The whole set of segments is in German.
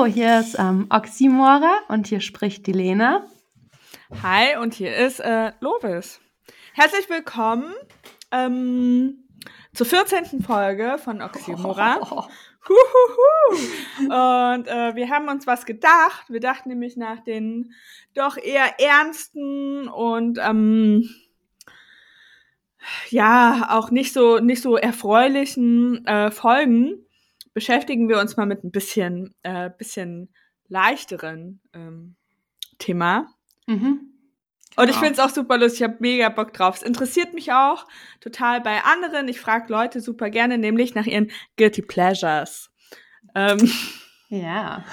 Hallo, hier ist ähm, Oxymora und hier spricht die Lena. Hi, und hier ist äh, Lovis. Herzlich willkommen ähm, zur 14. Folge von Oxymora. Oh. Und äh, wir haben uns was gedacht. Wir dachten nämlich nach den doch eher ernsten und ähm, ja auch nicht so nicht so erfreulichen äh, Folgen beschäftigen wir uns mal mit ein bisschen äh, bisschen leichteren ähm, Thema. Mhm. Und ich finde es auch super lustig, ich habe mega Bock drauf. Es interessiert mich auch total bei anderen. Ich frage Leute super gerne, nämlich nach ihren Guilty Pleasures. Ähm. Ja.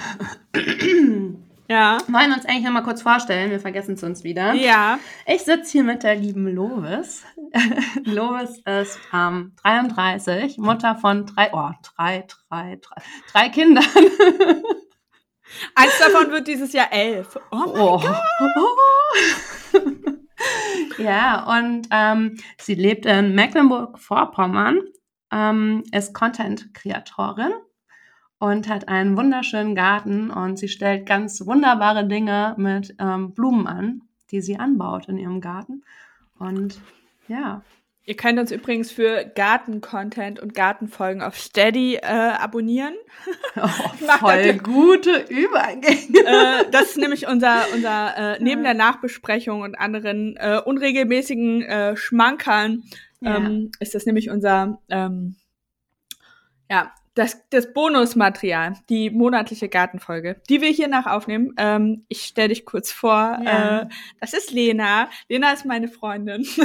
ja. Wollen wir uns eigentlich nochmal kurz vorstellen? Wir vergessen es uns wieder. Ja. Ich sitze hier mit der lieben Lovis. Lovis ist ähm, 33, Mutter von drei, oh, drei, drei, drei, drei Kindern. Eins davon wird dieses Jahr elf. Oh mein oh. Gott. Ja, und ähm, sie lebt in Mecklenburg-Vorpommern, ähm, ist Content-Kreatorin und hat einen wunderschönen Garten und sie stellt ganz wunderbare Dinge mit ähm, Blumen an, die sie anbaut in ihrem Garten. Und ja, Ihr könnt uns übrigens für Garten-Content und Gartenfolgen auf Steady äh, abonnieren. Oh, voll gute Übergänge. Äh, das ist nämlich unser, unser äh, neben der Nachbesprechung und anderen äh, unregelmäßigen äh, Schmankern ähm, ja. ist das nämlich unser ähm, ja, das, das Bonusmaterial, die monatliche Gartenfolge, die wir hier nach aufnehmen. Ähm, ich stelle dich kurz vor. Ja. Äh, das ist Lena. Lena ist meine Freundin. Oh.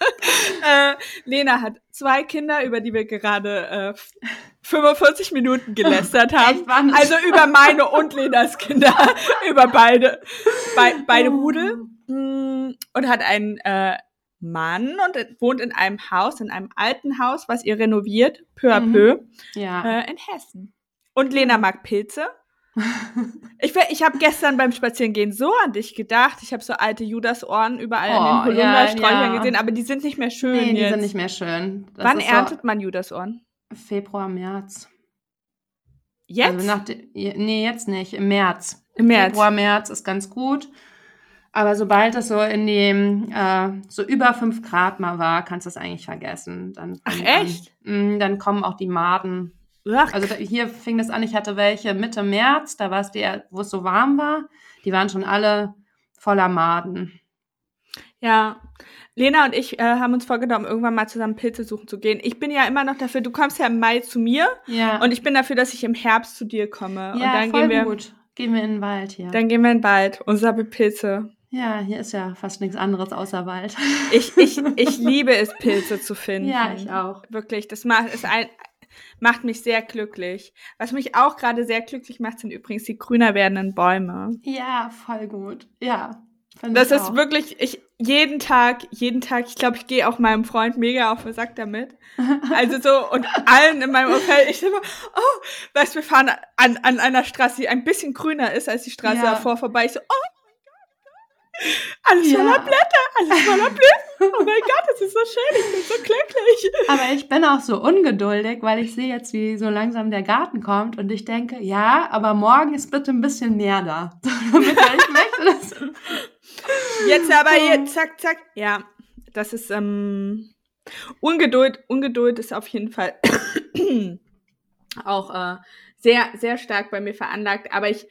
äh, Lena hat zwei Kinder, über die wir gerade äh, 45 Minuten gelästert haben. Also über meine und Lenas Kinder, über beide, be beide Rudel. Mm, und hat einen äh, Mann und wohnt in einem Haus, in einem alten Haus, was ihr renoviert, peu à mhm. peu, ja. äh, in Hessen. Und Lena mag Pilze. ich ich habe gestern beim Spazierengehen so an dich gedacht. Ich habe so alte Judasohren überall oh, an den Holundersträuchern ja, ja. gesehen, aber die sind nicht mehr schön. Nee, die sind nicht mehr schön. Das Wann erntet so man Judasohren? Februar, März. Jetzt? Also nach nee, jetzt nicht. Im März. Im März. Februar, März ist ganz gut. Aber sobald es so in dem äh, so über fünf Grad mal war, kannst du es eigentlich vergessen. Dann, Ach echt? Dann, mh, dann kommen auch die Maden. Ach. Also hier fing das an, ich hatte welche Mitte März, da war es die, wo es so warm war. Die waren schon alle voller Maden. Ja, Lena und ich äh, haben uns vorgenommen, irgendwann mal zusammen Pilze suchen zu gehen. Ich bin ja immer noch dafür, du kommst ja im Mai zu mir ja. und ich bin dafür, dass ich im Herbst zu dir komme. Ja, und dann voll gehen wir, gut. Gehen wir in den Wald hier. Dann gehen wir in den Wald und sammeln Pilze. Ja, hier ist ja fast nichts anderes außer Wald. Ich, ich, ich liebe es, Pilze zu finden. Ja, ich auch. Wirklich, das macht, ist ein, macht mich sehr glücklich. Was mich auch gerade sehr glücklich macht, sind übrigens die grüner werdenden Bäume. Ja, voll gut. Ja. Das ist auch. wirklich, ich jeden Tag, jeden Tag, ich glaube, ich gehe auch meinem Freund mega auf den Sack damit. Also so, und allen in meinem Umfeld, ich immer, oh, weißt du, wir fahren an, an einer Straße, die ein bisschen grüner ist als die Straße ja. davor vorbei. Ich so, oh alles ja. voller Blätter, alles voller Blüten. Oh mein Gott, das ist so schön, ich bin so glücklich. Aber ich bin auch so ungeduldig, weil ich sehe jetzt, wie so langsam der Garten kommt und ich denke, ja, aber morgen ist bitte ein bisschen mehr da. Damit ich möchte das. Jetzt aber hier, zack, zack. Ja, das ist, ähm, Ungeduld, Ungeduld ist auf jeden Fall auch äh, sehr, sehr stark bei mir veranlagt, aber ich,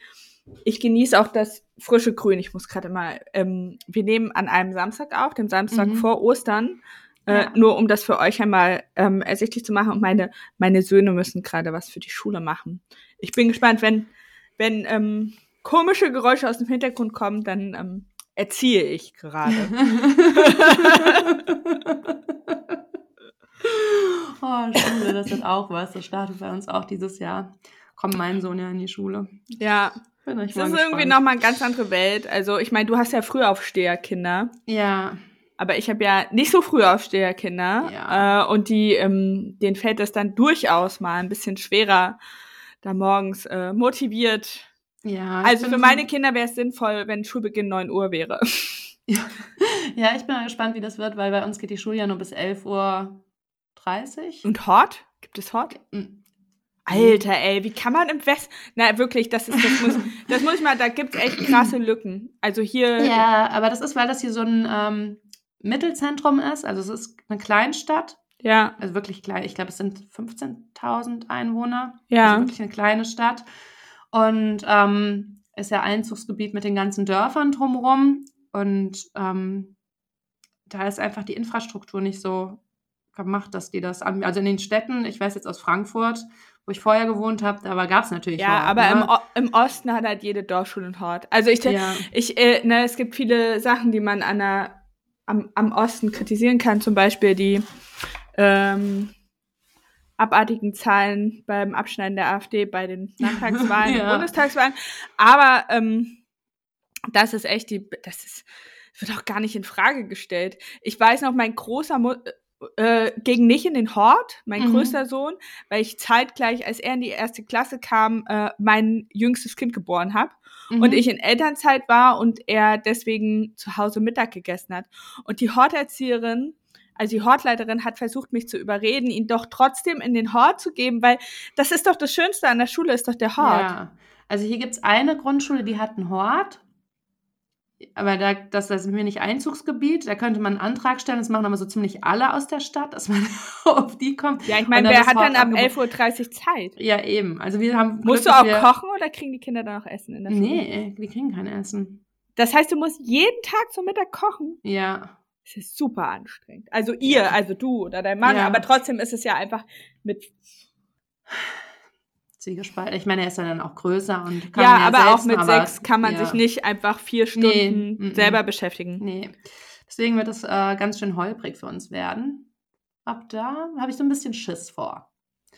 ich genieße auch das frische Grün. Ich muss gerade mal, ähm, wir nehmen an einem Samstag auf, dem Samstag mhm. vor Ostern, äh, ja. nur um das für euch einmal ähm, ersichtlich zu machen. Und meine, meine Söhne müssen gerade was für die Schule machen. Ich bin gespannt, wenn, wenn ähm, komische Geräusche aus dem Hintergrund kommen, dann ähm, erziehe ich gerade. oh, Schule, das wird auch was. Das startet bei uns auch dieses Jahr. Kommt mein Sohn ja in die Schule. Ja, bin ich das ist irgendwie nochmal eine ganz andere Welt. Also, ich meine, du hast ja Frühaufsteherkinder. Ja. Aber ich habe ja nicht so Frühaufsteherkinder. Ja. Äh, und die, ähm, denen fällt das dann durchaus mal ein bisschen schwerer, da morgens äh, motiviert. Ja. Also für meine Kinder wäre es sinnvoll, wenn Schulbeginn 9 Uhr wäre. Ja. ja, ich bin mal gespannt, wie das wird, weil bei uns geht die Schule ja nur bis 11.30 Uhr. Und Hort? Gibt es Hort? Alter, ey, wie kann man im Westen. Na, wirklich, das ist, das muss, das muss ich mal, da gibt's echt krasse Lücken. Also hier. Ja, aber das ist, weil das hier so ein ähm, Mittelzentrum ist. Also es ist eine Kleinstadt. Ja. Also wirklich klein. Ich glaube, es sind 15.000 Einwohner. Ja. Also wirklich eine kleine Stadt. Und ähm, ist ja Einzugsgebiet mit den ganzen Dörfern drumherum. Und ähm, da ist einfach die Infrastruktur nicht so gemacht, dass die das, also in den Städten, ich weiß jetzt aus Frankfurt, wo ich vorher gewohnt habe, da gab es natürlich Ja, Hort, aber ne? im, im Osten hat halt jede Dorfschule einen Hort. Also ich, ja. ich äh, ne, es gibt viele Sachen, die man an der, am, am Osten kritisieren kann, zum Beispiel die ähm, abartigen Zahlen beim Abschneiden der AfD bei den Landtagswahlen Ja. und Bundestagswahlen. Aber ähm, das ist echt die, das ist, wird auch gar nicht in Frage gestellt. Ich weiß noch, mein großer Mu äh, ging nicht in den Hort, mein Mhm. größter Sohn, weil ich zeitgleich, als er in die erste Klasse kam, äh, mein jüngstes Kind geboren habe Mhm. und ich in Elternzeit war und er deswegen zu Hause Mittag gegessen hat. Und die Horterzieherin, also die Hortleiterin hat versucht, mich zu überreden, ihn doch trotzdem in den Hort zu geben, weil das ist doch das Schönste an der Schule, ist doch der Hort. Ja, also hier gibt es eine Grundschule, die hat einen Hort. Aber da, das, das ist mir nicht Einzugsgebiet. Da könnte man einen Antrag stellen. Das machen aber so ziemlich alle aus der Stadt, dass man auf die kommt. Ja, ich meine, wer hat dann ab Hortangebot- 11.30 Uhr Zeit? Ja, eben. Also wir haben. Musst Glück, du auch kochen oder kriegen die Kinder dann auch Essen in der Schule? Nee, die kriegen kein Essen. Das heißt, du musst jeden Tag zum Mittag kochen? Ja. Das ist super anstrengend. Also ihr, also du oder dein Mann, Ja. aber trotzdem ist es ja einfach mit Zwiegespalten. Ich meine, er ist ja dann auch größer und kann ja, mehr aber auch selbst, mit aber- sechs kann man ja. sich nicht einfach vier Nee, Stunden mm. selber beschäftigen. Nee. Deswegen wird es äh, ganz schön holprig für uns werden. Ab da habe ich so ein bisschen Schiss vor.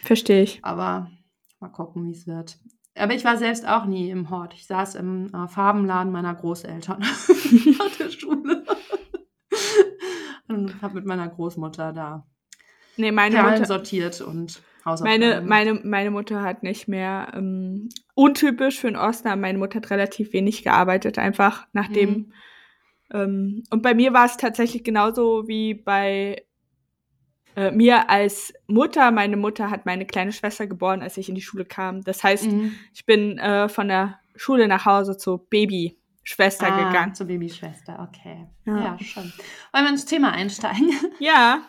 Verstehe ich. Aber mal gucken, wie es wird. Aber ich war selbst auch nie im Hort. Ich saß im äh, Farbenladen meiner Großeltern nach der Schule. und habe mit meiner Großmutter da Nee, meine Perlen Mutter, sortiert und meine, meine, meine Mutter hat nicht mehr, ähm, untypisch für Osten, aber meine Mutter hat relativ wenig gearbeitet, einfach nachdem, Mhm. ähm, und bei mir war es tatsächlich genauso wie bei äh, mir als Mutter. Meine Mutter hat meine kleine Schwester geboren, als ich in die Schule kam. Das heißt, Mhm. ich bin äh, von der Schule nach Hause zur Babyschwester ah, gegangen. Zur Babyschwester, okay. Ja. Ja, schon. Wollen wir ins Thema einsteigen? Ja.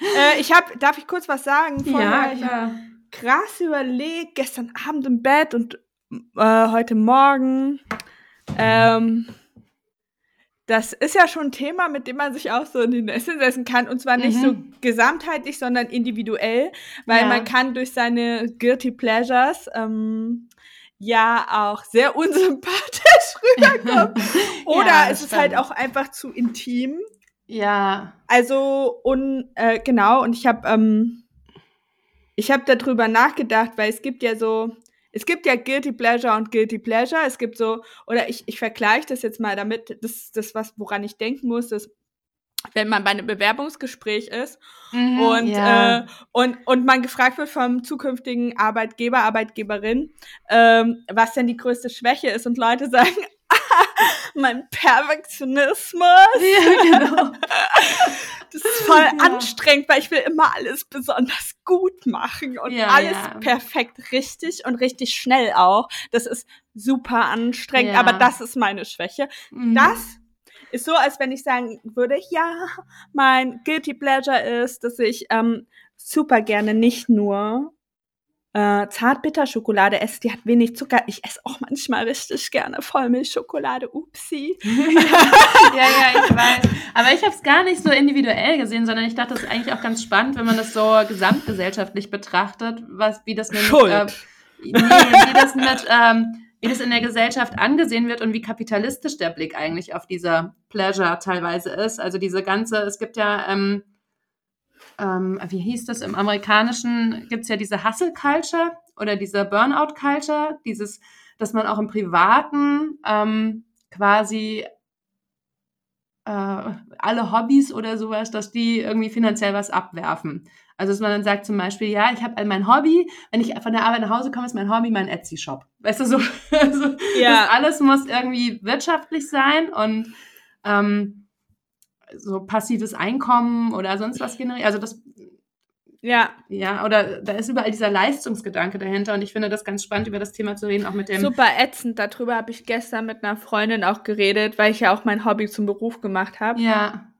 äh, ich habe, darf ich kurz was sagen? Vorher, ich klar. krass überlegt, gestern Abend im Bett und äh, heute Morgen. Ähm, das ist ja schon ein Thema, mit dem man sich auch so in die Nässe setzen kann. Und zwar nicht Mhm. so gesamtheitlich, sondern individuell, weil Ja. man kann durch seine Guilty Pleasures ähm, ja auch sehr unsympathisch rüberkommen. Oder Ja, es ist halt auch einfach zu intim. Ja, Also, und äh, genau, und ich habe ähm, ich habe darüber nachgedacht, weil es gibt ja so, es gibt ja Guilty Pleasure und Guilty Pleasure. Es gibt so, oder ich, ich vergleiche das jetzt mal damit, das das, was, woran ich denken muss, ist, wenn man bei einem Bewerbungsgespräch ist Mhm, und, ja. äh, und, und man gefragt wird vom zukünftigen Arbeitgeber, Arbeitgeberin, ähm, was denn die größte Schwäche ist und Leute sagen, mein Perfektionismus. ja, genau. Das ist voll Ja. anstrengend, weil ich will immer alles besonders gut machen und Ja, alles perfekt richtig und richtig schnell auch. Das ist super anstrengend, aber das ist meine Schwäche. Mhm. Das ist so, als wenn ich sagen würde, ja, mein Guilty Pleasure ist, dass ich ähm, super gerne nicht nur äh, Zartbitterschokolade esse, die hat wenig Zucker. Ich esse auch manchmal richtig gerne Vollmilchschokolade. Upsi. ja, ja, ich weiß. Aber ich habe es gar nicht so individuell gesehen, sondern ich dachte, das ist eigentlich auch ganz spannend, wenn man das so gesamtgesellschaftlich betrachtet, was, wie das nämlich, Schuld. Äh, nee, wie das mit, ähm, wie das in der Gesellschaft angesehen wird und wie kapitalistisch der Blick eigentlich auf diese Pleasure teilweise ist. Also diese ganze, es gibt ja, ähm, ähm, wie hieß das, im Amerikanischen gibt es ja diese Hustle-Culture oder diese Burnout-Culture, dieses, dass man auch im Privaten ähm, quasi äh, alle Hobbys oder sowas, dass die irgendwie finanziell was abwerfen. Also dass man dann sagt zum Beispiel, ja, ich habe mein Hobby, wenn ich von der Arbeit nach Hause komme, ist mein Hobby mein Etsy-Shop. Weißt du, so also, Ja. alles muss irgendwie wirtschaftlich sein und ähm, so passives Einkommen oder sonst was generieren. Also das Ja. Ja, oder da ist überall dieser Leistungsgedanke dahinter und ich finde das ganz spannend, über das Thema zu reden, auch mit dem. Super ätzend. Darüber habe ich gestern mit einer Freundin auch geredet, weil ich ja auch mein Hobby zum Beruf gemacht habe. Ja.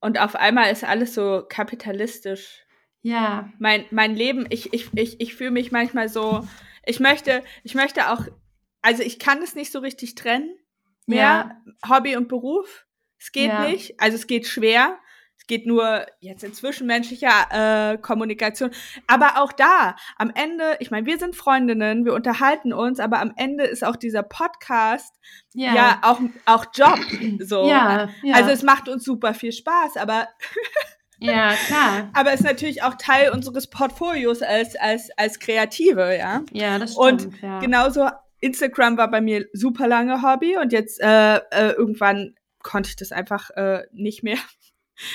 Und auf einmal ist alles so kapitalistisch. Ja. Mein, mein Leben, ich, ich, ich, ich fühle mich manchmal so, ich möchte, ich möchte auch, also ich kann es nicht so richtig trennen. Mehr Ja. Hobby und Beruf. Es geht Ja. nicht. Also es geht schwer. Es geht nur jetzt in zwischenmenschlicher äh, Kommunikation. Aber auch da, am Ende, ich meine, wir sind Freundinnen, wir unterhalten uns, aber am Ende ist auch dieser Podcast ja, Ja. auch, auch Job. So. Ja. ja. Also es macht uns super viel Spaß, aber ja, klar. aber ist natürlich auch Teil unseres Portfolios als, als, als Kreative, ja. Ja, das Und stimmt. ja. Genauso, Instagram war bei mir super lange Hobby und jetzt äh, äh, irgendwann konnte ich das einfach äh, nicht mehr.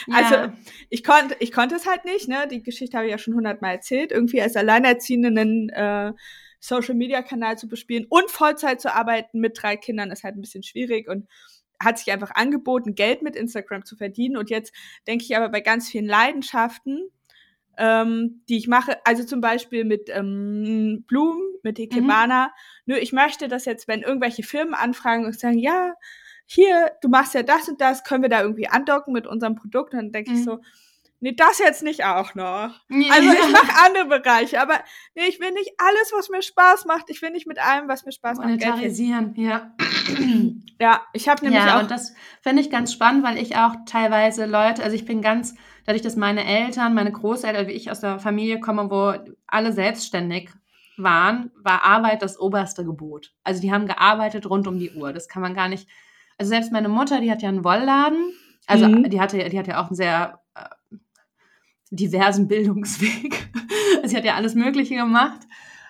Ja. Also ich konnte, ich konnte es halt nicht, ne? Die Geschichte habe ich ja schon hundertmal erzählt. Irgendwie als Alleinerziehende einen äh, Social Media Kanal zu bespielen und Vollzeit zu arbeiten mit drei Kindern ist halt ein bisschen schwierig und hat sich einfach angeboten, Geld mit Instagram zu verdienen. Und jetzt denke ich aber bei ganz vielen Leidenschaften, ähm, die ich mache, also zum Beispiel mit ähm, Blumen, mit Ikebana, nö, ich möchte das jetzt, wenn irgendwelche Firmen anfragen und sagen, ja, hier, du machst ja das und das, können wir da irgendwie andocken mit unserem Produkt? Und dann denke ich Mhm. so, nee, das jetzt nicht auch noch. Ja. Also ich mache andere Bereiche, aber nee, ich will nicht alles, was mir Spaß macht. Ich will nicht mit allem, was mir Spaß macht. Monetarisieren, ja. Ja, ich habe nämlich ja, auch und das finde ich ganz spannend, weil ich auch teilweise Leute, also ich bin ganz, dadurch, dass meine Eltern, meine Großeltern, wie ich aus der Familie komme, wo alle selbstständig waren, war Arbeit das oberste Gebot. Also die haben gearbeitet rund um die Uhr. Das kann man gar nicht. Also selbst meine Mutter, die hat ja einen Wollladen. Also Mhm. die hatte, die hat ja auch einen sehr äh, diversen Bildungsweg. sie hat ja alles Mögliche gemacht.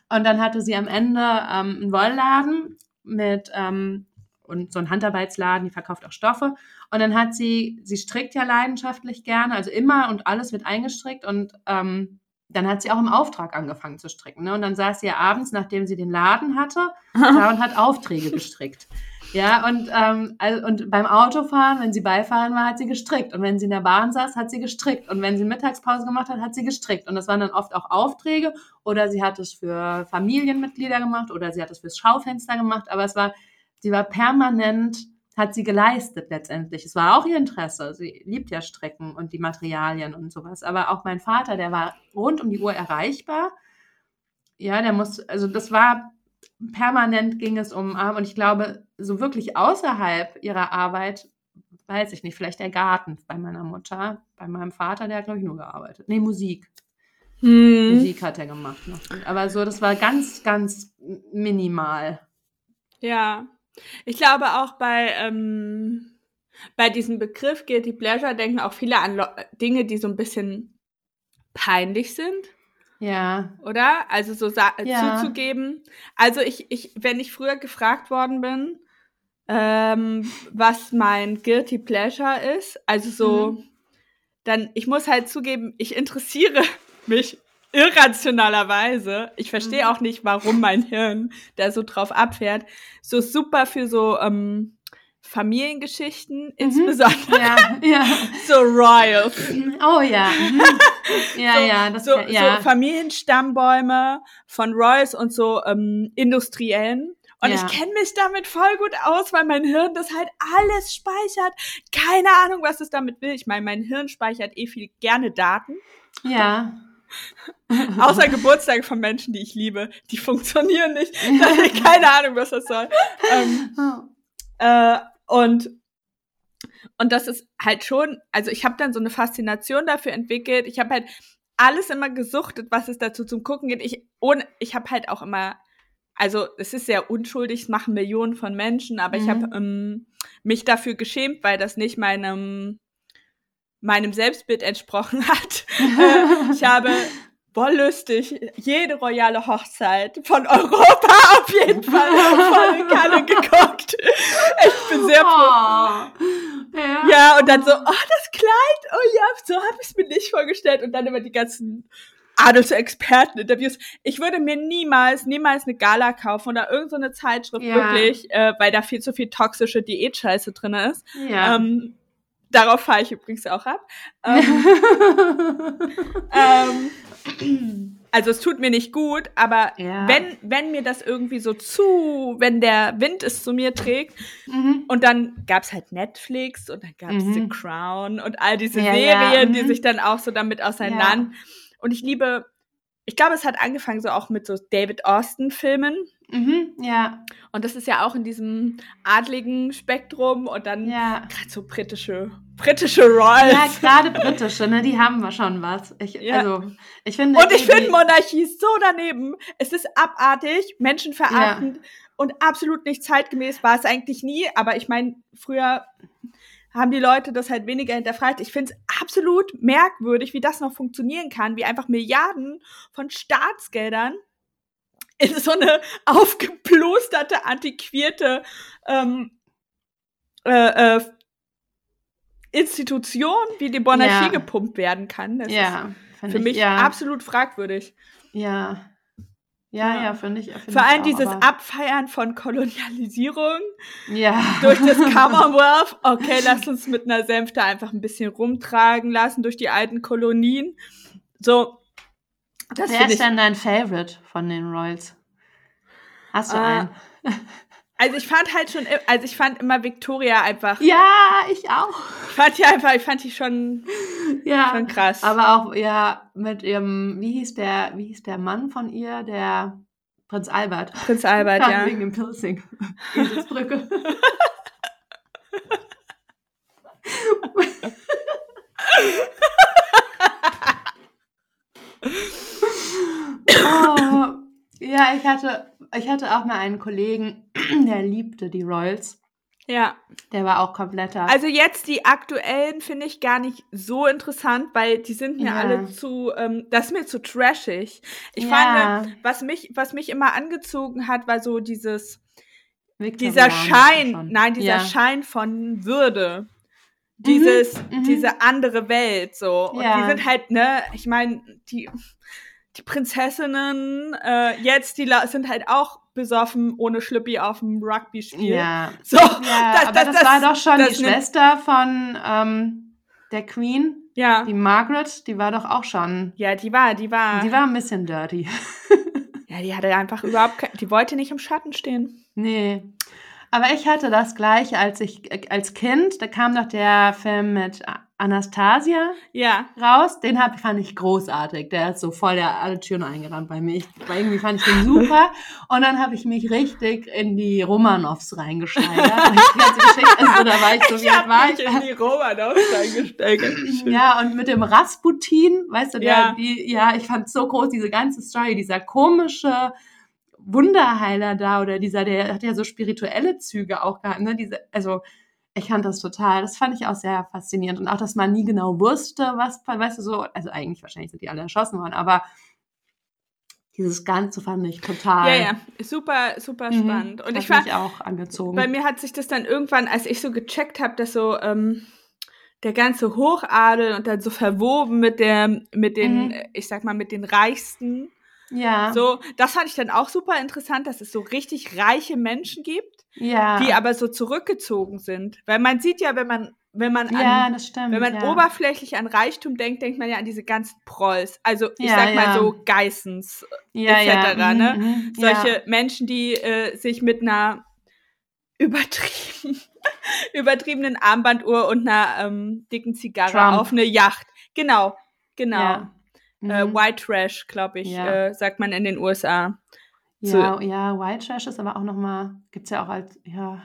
Und dann hatte sie am Ende ähm, einen Wollladen mit ähm, und so einen Handarbeitsladen, die verkauft auch Stoffe. Und dann hat sie, sie strickt ja leidenschaftlich gerne, also immer und alles wird eingestrickt und ähm, dann hat sie auch im Auftrag angefangen zu stricken. Ne? Und dann saß sie ja abends, nachdem sie den Laden hatte, da und hat Aufträge gestrickt. Ja, und, ähm, also, und beim Autofahren, wenn sie Beifahren war, hat sie gestrickt. Und wenn sie in der Bahn saß, hat sie gestrickt. Und wenn sie Mittagspause gemacht hat, hat sie gestrickt. Und das waren dann oft auch Aufträge oder sie hat es für Familienmitglieder gemacht oder sie hat es fürs Schaufenster gemacht. Aber es war, sie war permanent, hat sie geleistet letztendlich. Es war auch ihr Interesse. Sie liebt ja Strecken und die Materialien und sowas. Aber auch mein Vater, der war rund um die Uhr erreichbar. Ja, der muss, also das war permanent ging es um Arm und ich glaube, so wirklich außerhalb ihrer Arbeit, weiß ich nicht, vielleicht der Garten bei meiner Mutter, bei meinem Vater, der hat, glaube ich, nur gearbeitet. Nee, Musik. Hm. Musik hat er gemacht noch. Aber so, das war ganz, ganz minimal. Ja, ich glaube auch bei, ähm, bei diesem Begriff Guilty Pleasure denken auch viele an Lo Dinge, die so ein bisschen peinlich sind, Ja. oder? Also so sa- Ja. zuzugeben. Also ich, ich, wenn ich früher gefragt worden bin, ähm, was mein Guilty Pleasure ist, also so, Mhm. dann, ich muss halt zugeben, ich interessiere mich irrationalerweise. Ich verstehe Mhm. auch nicht, warum mein Hirn da so drauf abfährt. So super für so ähm, Familiengeschichten, insbesondere Ja, ja. so Royals. Oh ja. Mhm. Ja, so, ja, das so, ja. so Familienstammbäume von Royals und so ähm, industriellen. Und Ja. ich kenne mich damit voll gut aus, weil mein Hirn das halt alles speichert. Keine Ahnung, was es damit will. Ich meine, mein Hirn speichert eh viel gerne Daten. ja. Außer Geburtstage von Menschen, die ich liebe. Die funktionieren nicht. Keine Ahnung, was das soll. Ähm, Oh. äh, und, und das ist halt schon, also ich habe dann so eine Faszination dafür entwickelt. Ich habe halt alles immer gesuchtet, was es dazu zum Gucken gibt. Ich, ohne, ich habe halt auch immer, also es ist sehr unschuldig, es machen Millionen von Menschen, aber ich Mhm. habe ähm, mich dafür geschämt, weil das nicht meinem, meinem Selbstbild entsprochen hat. Äh, ich habe wollüstig jede royale Hochzeit von Europa auf jeden Fall volle Kanne geguckt. Ich bin sehr froh. Oh. Ja. Ja, und dann so, oh, das Kleid, oh ja, so habe ich es mir nicht vorgestellt. Und dann immer die ganzen Adelsexperten-Interviews. Ich würde mir niemals, niemals eine Gala kaufen oder irgendeine so Zeitschrift Ja. wirklich, äh, weil da viel zu viel toxische Diätscheiße drin ist. Ja. Ähm, Darauf fahre ich übrigens auch ab. Ähm, ähm, also es tut mir nicht gut, aber Ja. wenn, wenn mir das irgendwie so zu, wenn der Wind es zu mir trägt, Mhm. und dann gab's halt Netflix und dann gab's Mhm. The Crown und all diese Ja, ja, Serien, die mhm. sich dann auch so damit auseinander. Und ich liebe, ich glaube, es hat angefangen so auch mit so David Austin-Filmen. Mhm. Ja. Und das ist ja auch in diesem adligen Spektrum und dann Ja. gerade so britische, britische Royals. Ja, gerade britische, ne, die haben wir schon was. Ich, Ja. Also, ich finde. Und ich finde Monarchie so daneben. Es ist abartig, menschenverachtend und absolut nicht zeitgemäß war es eigentlich nie. Aber ich meine, früher haben die Leute das halt weniger hinterfragt. Ich finde es absolut merkwürdig, wie das noch funktionieren kann, wie einfach Milliarden von Staatsgeldern in so eine aufgeplusterte, antiquierte ähm, äh, äh, Institution wie die Monarchie Ja. gepumpt werden kann. Das ist Ja, find für ich, mich ja, absolut fragwürdig. Ja. Ja, Ja. ja, finde ich. Find Vor allem auch, dieses Abfeiern von Kolonialisierung Ja. durch das Commonwealth. Okay, lass uns mit einer Senfte einfach ein bisschen rumtragen lassen durch die alten Kolonien. So, das Wer ist denn dein Favorite von den Royals? Hast du Ah, einen? Also ich fand halt schon, also ich fand immer Victoria einfach, Ja, ich auch. ich fand die einfach, ich fand die schon, Ja. schon krass. Aber auch, ja, mit ihrem, wie hieß der, wie hieß der Mann von ihr? Der Prinz Albert. Prinz Albert, ja. Wegen dem Piercing. Eselsbrücke. oh, ja, ich hatte, ich hatte auch mal einen Kollegen, der liebte die Royals. Ja. Der war auch kompletter. Also jetzt die aktuellen finde ich gar nicht so interessant, weil die sind mir Ja. alle zu, ähm, das ist mir zu trashig. Ich Ja. fand, was mich, was mich immer angezogen hat, war so dieses, Viktorianer dieser Schein, nein, dieser ja. Schein von Würde. Dieses, mhm. diese andere Welt, so. Und Ja. die sind halt, ne, ich meine, die, die Prinzessinnen, äh, jetzt, die sind halt auch besoffen, ohne Schlüppi auf dem Rugby-Spiel. Ja, So, ja das- aber das- das, das- war doch schon die Schwester von ähm, der Queen, ja. die Margaret, die war doch auch schon, Ja, die war, die war. die war ein bisschen dirty. Ja, die hatte einfach überhaupt kein, die wollte nicht im Schatten stehen. Nee. Aber ich hatte das gleiche, als ich äh, als Kind, da kam doch der Film mit A- Anastasia Ja. raus. Den hab, fand ich großartig. Der ist so voll der alle Türen eingerannt bei mir. Ich, irgendwie fand ich den super. Und dann habe ich mich richtig in die Romanoffs reingesteigert. Also, da war ich so, wie alt hab war mich ich? in die Romanovs eingesteigert. Ja, und mit dem Rasputin, weißt du, der, Ja. die, ja, ich fand so groß, diese ganze Story, dieser komische Wunderheiler da oder dieser, der hat ja so spirituelle Züge auch gehabt, ne? Diese, also ich fand das total, das fand ich auch sehr faszinierend und auch, dass man nie genau wusste, was, weißt du, so, also eigentlich wahrscheinlich sind die alle erschossen worden, aber dieses Ganze fand ich total. Ja, ja, super, super Mhm, spannend. Und hat ich war, mich auch angezogen. bei mir hat sich das dann irgendwann, als ich so gecheckt habe, dass so ähm, der ganze Hochadel und dann so verwoben mit der, mit den, Mhm. ich sag mal, mit den Reichsten. ja, So, das fand ich dann auch super interessant, dass es so richtig reiche Menschen gibt, ja, die aber so zurückgezogen sind. Weil man sieht ja, wenn man, wenn man an ja, das stimmt. Wenn man ja. oberflächlich an Reichtum denkt, denkt man ja an diese ganzen Prolls. Also ich Ja, sag mal so Geissens, ja, etc., ne? mhm, mhm, solche. Menschen, die äh, sich mit einer übertrieben, übertriebenen Armbanduhr und einer ähm, dicken Zigarre Trump. auf eine Yacht. Genau, genau. Äh, Mhm. White Trash, glaube ich, äh, sagt man in den USA. Ja, ja, White Trash ist aber auch nochmal, gibt es ja auch als, ja,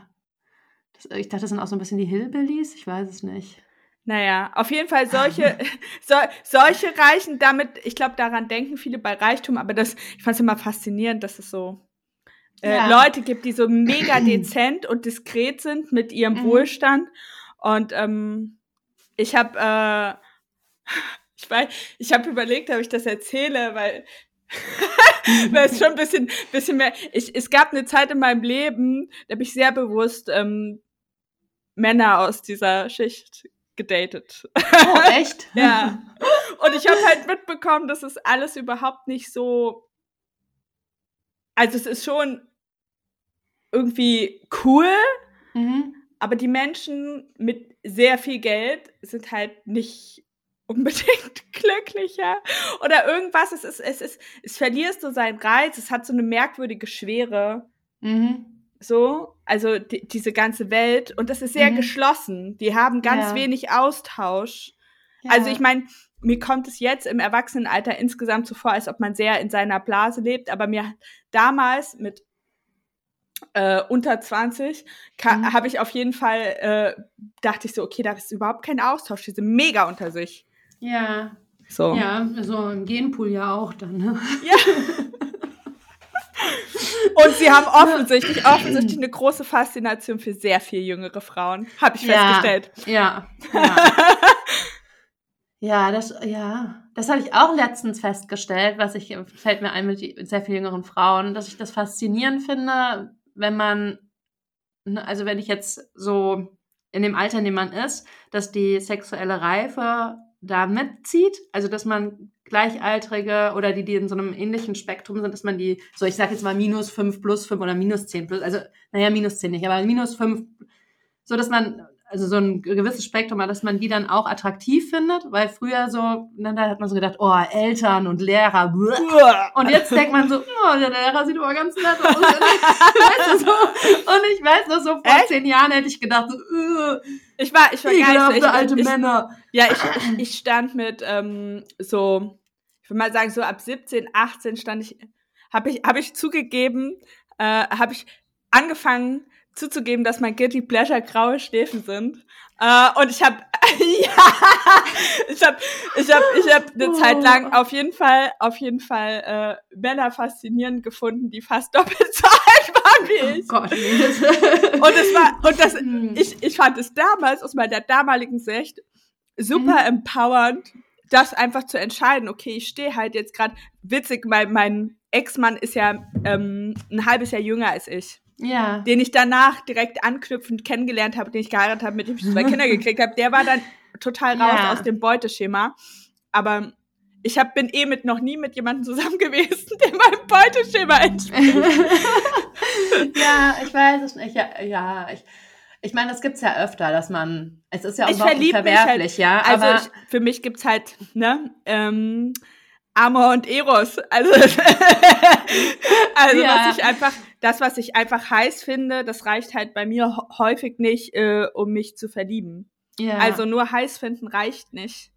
das, ich dachte, das sind auch so ein bisschen die Hillbillies, ich weiß es nicht. Naja, auf jeden Fall solche, so, solche Reichen, damit, ich glaube, daran denken viele bei Reichtum, aber das, ich fand es immer faszinierend, dass es so äh, Ja. Leute gibt, die so mega dezent und diskret sind mit ihrem Mhm. Wohlstand. Und ähm, ich habe, äh, ich weiß, ich habe überlegt, ob ich das erzähle, weil weil es schon ein bisschen, bisschen mehr. Ich, es gab eine Zeit in meinem Leben, da habe ich sehr bewusst ähm, Männer aus dieser Schicht gedatet. Oh, echt? Ja. Und ich habe halt mitbekommen, dass es alles überhaupt nicht so. Also es ist schon irgendwie cool, Mhm. aber die Menschen mit sehr viel Geld sind halt nicht unbedingt glücklicher oder irgendwas. Es ist, es ist, es verlierst so seinen Reiz. Es hat so eine merkwürdige Schwere. Mhm. So, also die, diese ganze Welt und das ist sehr mhm. geschlossen. Die haben ganz ja. wenig Austausch. Ja. Also ich meine, mir kommt es jetzt im Erwachsenenalter insgesamt so vor, als ob man sehr in seiner Blase lebt, aber mir damals mit äh, unter 20 mhm. habe ich auf jeden Fall, äh, dachte ich so, okay, da ist überhaupt kein Austausch, die sind mega unter sich. Ja. So. Ja, so ein Genpool ja auch dann, ne? Ja. Und sie haben offensichtlich, offensichtlich eine große Faszination für sehr viel jüngere Frauen, habe ich ja, festgestellt. Ja. Ja. ja, das, ja, das habe ich auch letztens festgestellt, was ich, fällt mir ein mit sehr viel jüngeren Frauen, dass ich das faszinierend finde, wenn man, ne, also wenn ich jetzt so in dem Alter, in dem man ist, dass die sexuelle Reife da mitzieht, also dass man Gleichaltrige oder die, die in so einem ähnlichen Spektrum sind, dass man die, so ich sag jetzt mal minus 5 plus 5 oder minus 10 plus, also naja, minus 10 nicht, aber minus 5, so dass man also so ein gewisses Spektrum, dass man die dann auch attraktiv findet, weil früher so, dann da hat man so gedacht, oh, Eltern und Lehrer, und jetzt denkt man so, oh, der Lehrer sieht aber ganz nett aus. weißt du, so, und ich weiß noch so, vor Echt? zehn Jahren hätte ich gedacht, so, ich war, ich war gar nicht so, ich, alte ich, Männer. Ja, ich, ich stand mit ähm, so, ich würde mal sagen, so ab 17, 18 stand ich, habe ich, habe ich zugegeben, äh, habe ich angefangen, zuzugeben, dass mein Guilty Pleasure graue Stäfen sind. Uh, und ich habe ja, ich habe ich habe ich habe eine Zeit lang auf jeden Fall auf jeden Fall äh, Männer faszinierend gefunden, die fast doppelt so alt waren wie oh ich. Oh Gott, nee. und es war und das hm. ich ich fand es damals aus meiner damaligen Sicht super mhm. empowernd, das einfach zu entscheiden. Okay, ich stehe halt jetzt gerade witzig, mein mein Ex-Mann ist ja ähm, ein halbes Jahr jünger als ich. Ja. Den ich danach direkt anknüpfend kennengelernt habe, den ich geheiratet habe, mit dem ich zwei Kinder gekriegt habe, der war dann total raus ja. aus dem Beuteschema. Aber ich hab, bin eh mit noch nie mit jemandem zusammen gewesen, der meinem Beuteschema entspricht. ja, ich weiß es nicht. Ja, ja ich, ich meine, das gibt's ja öfter, dass man, es ist ja auch ich verwerflich, halt, ja. Also aber ich, für mich gibt's halt, ne, ähm, Amor und Eros. Also, also ja. was ich einfach, das, was ich einfach heiß finde, das reicht halt bei mir häufig nicht, äh, um mich zu verlieben. Ja. Also nur heiß finden reicht nicht.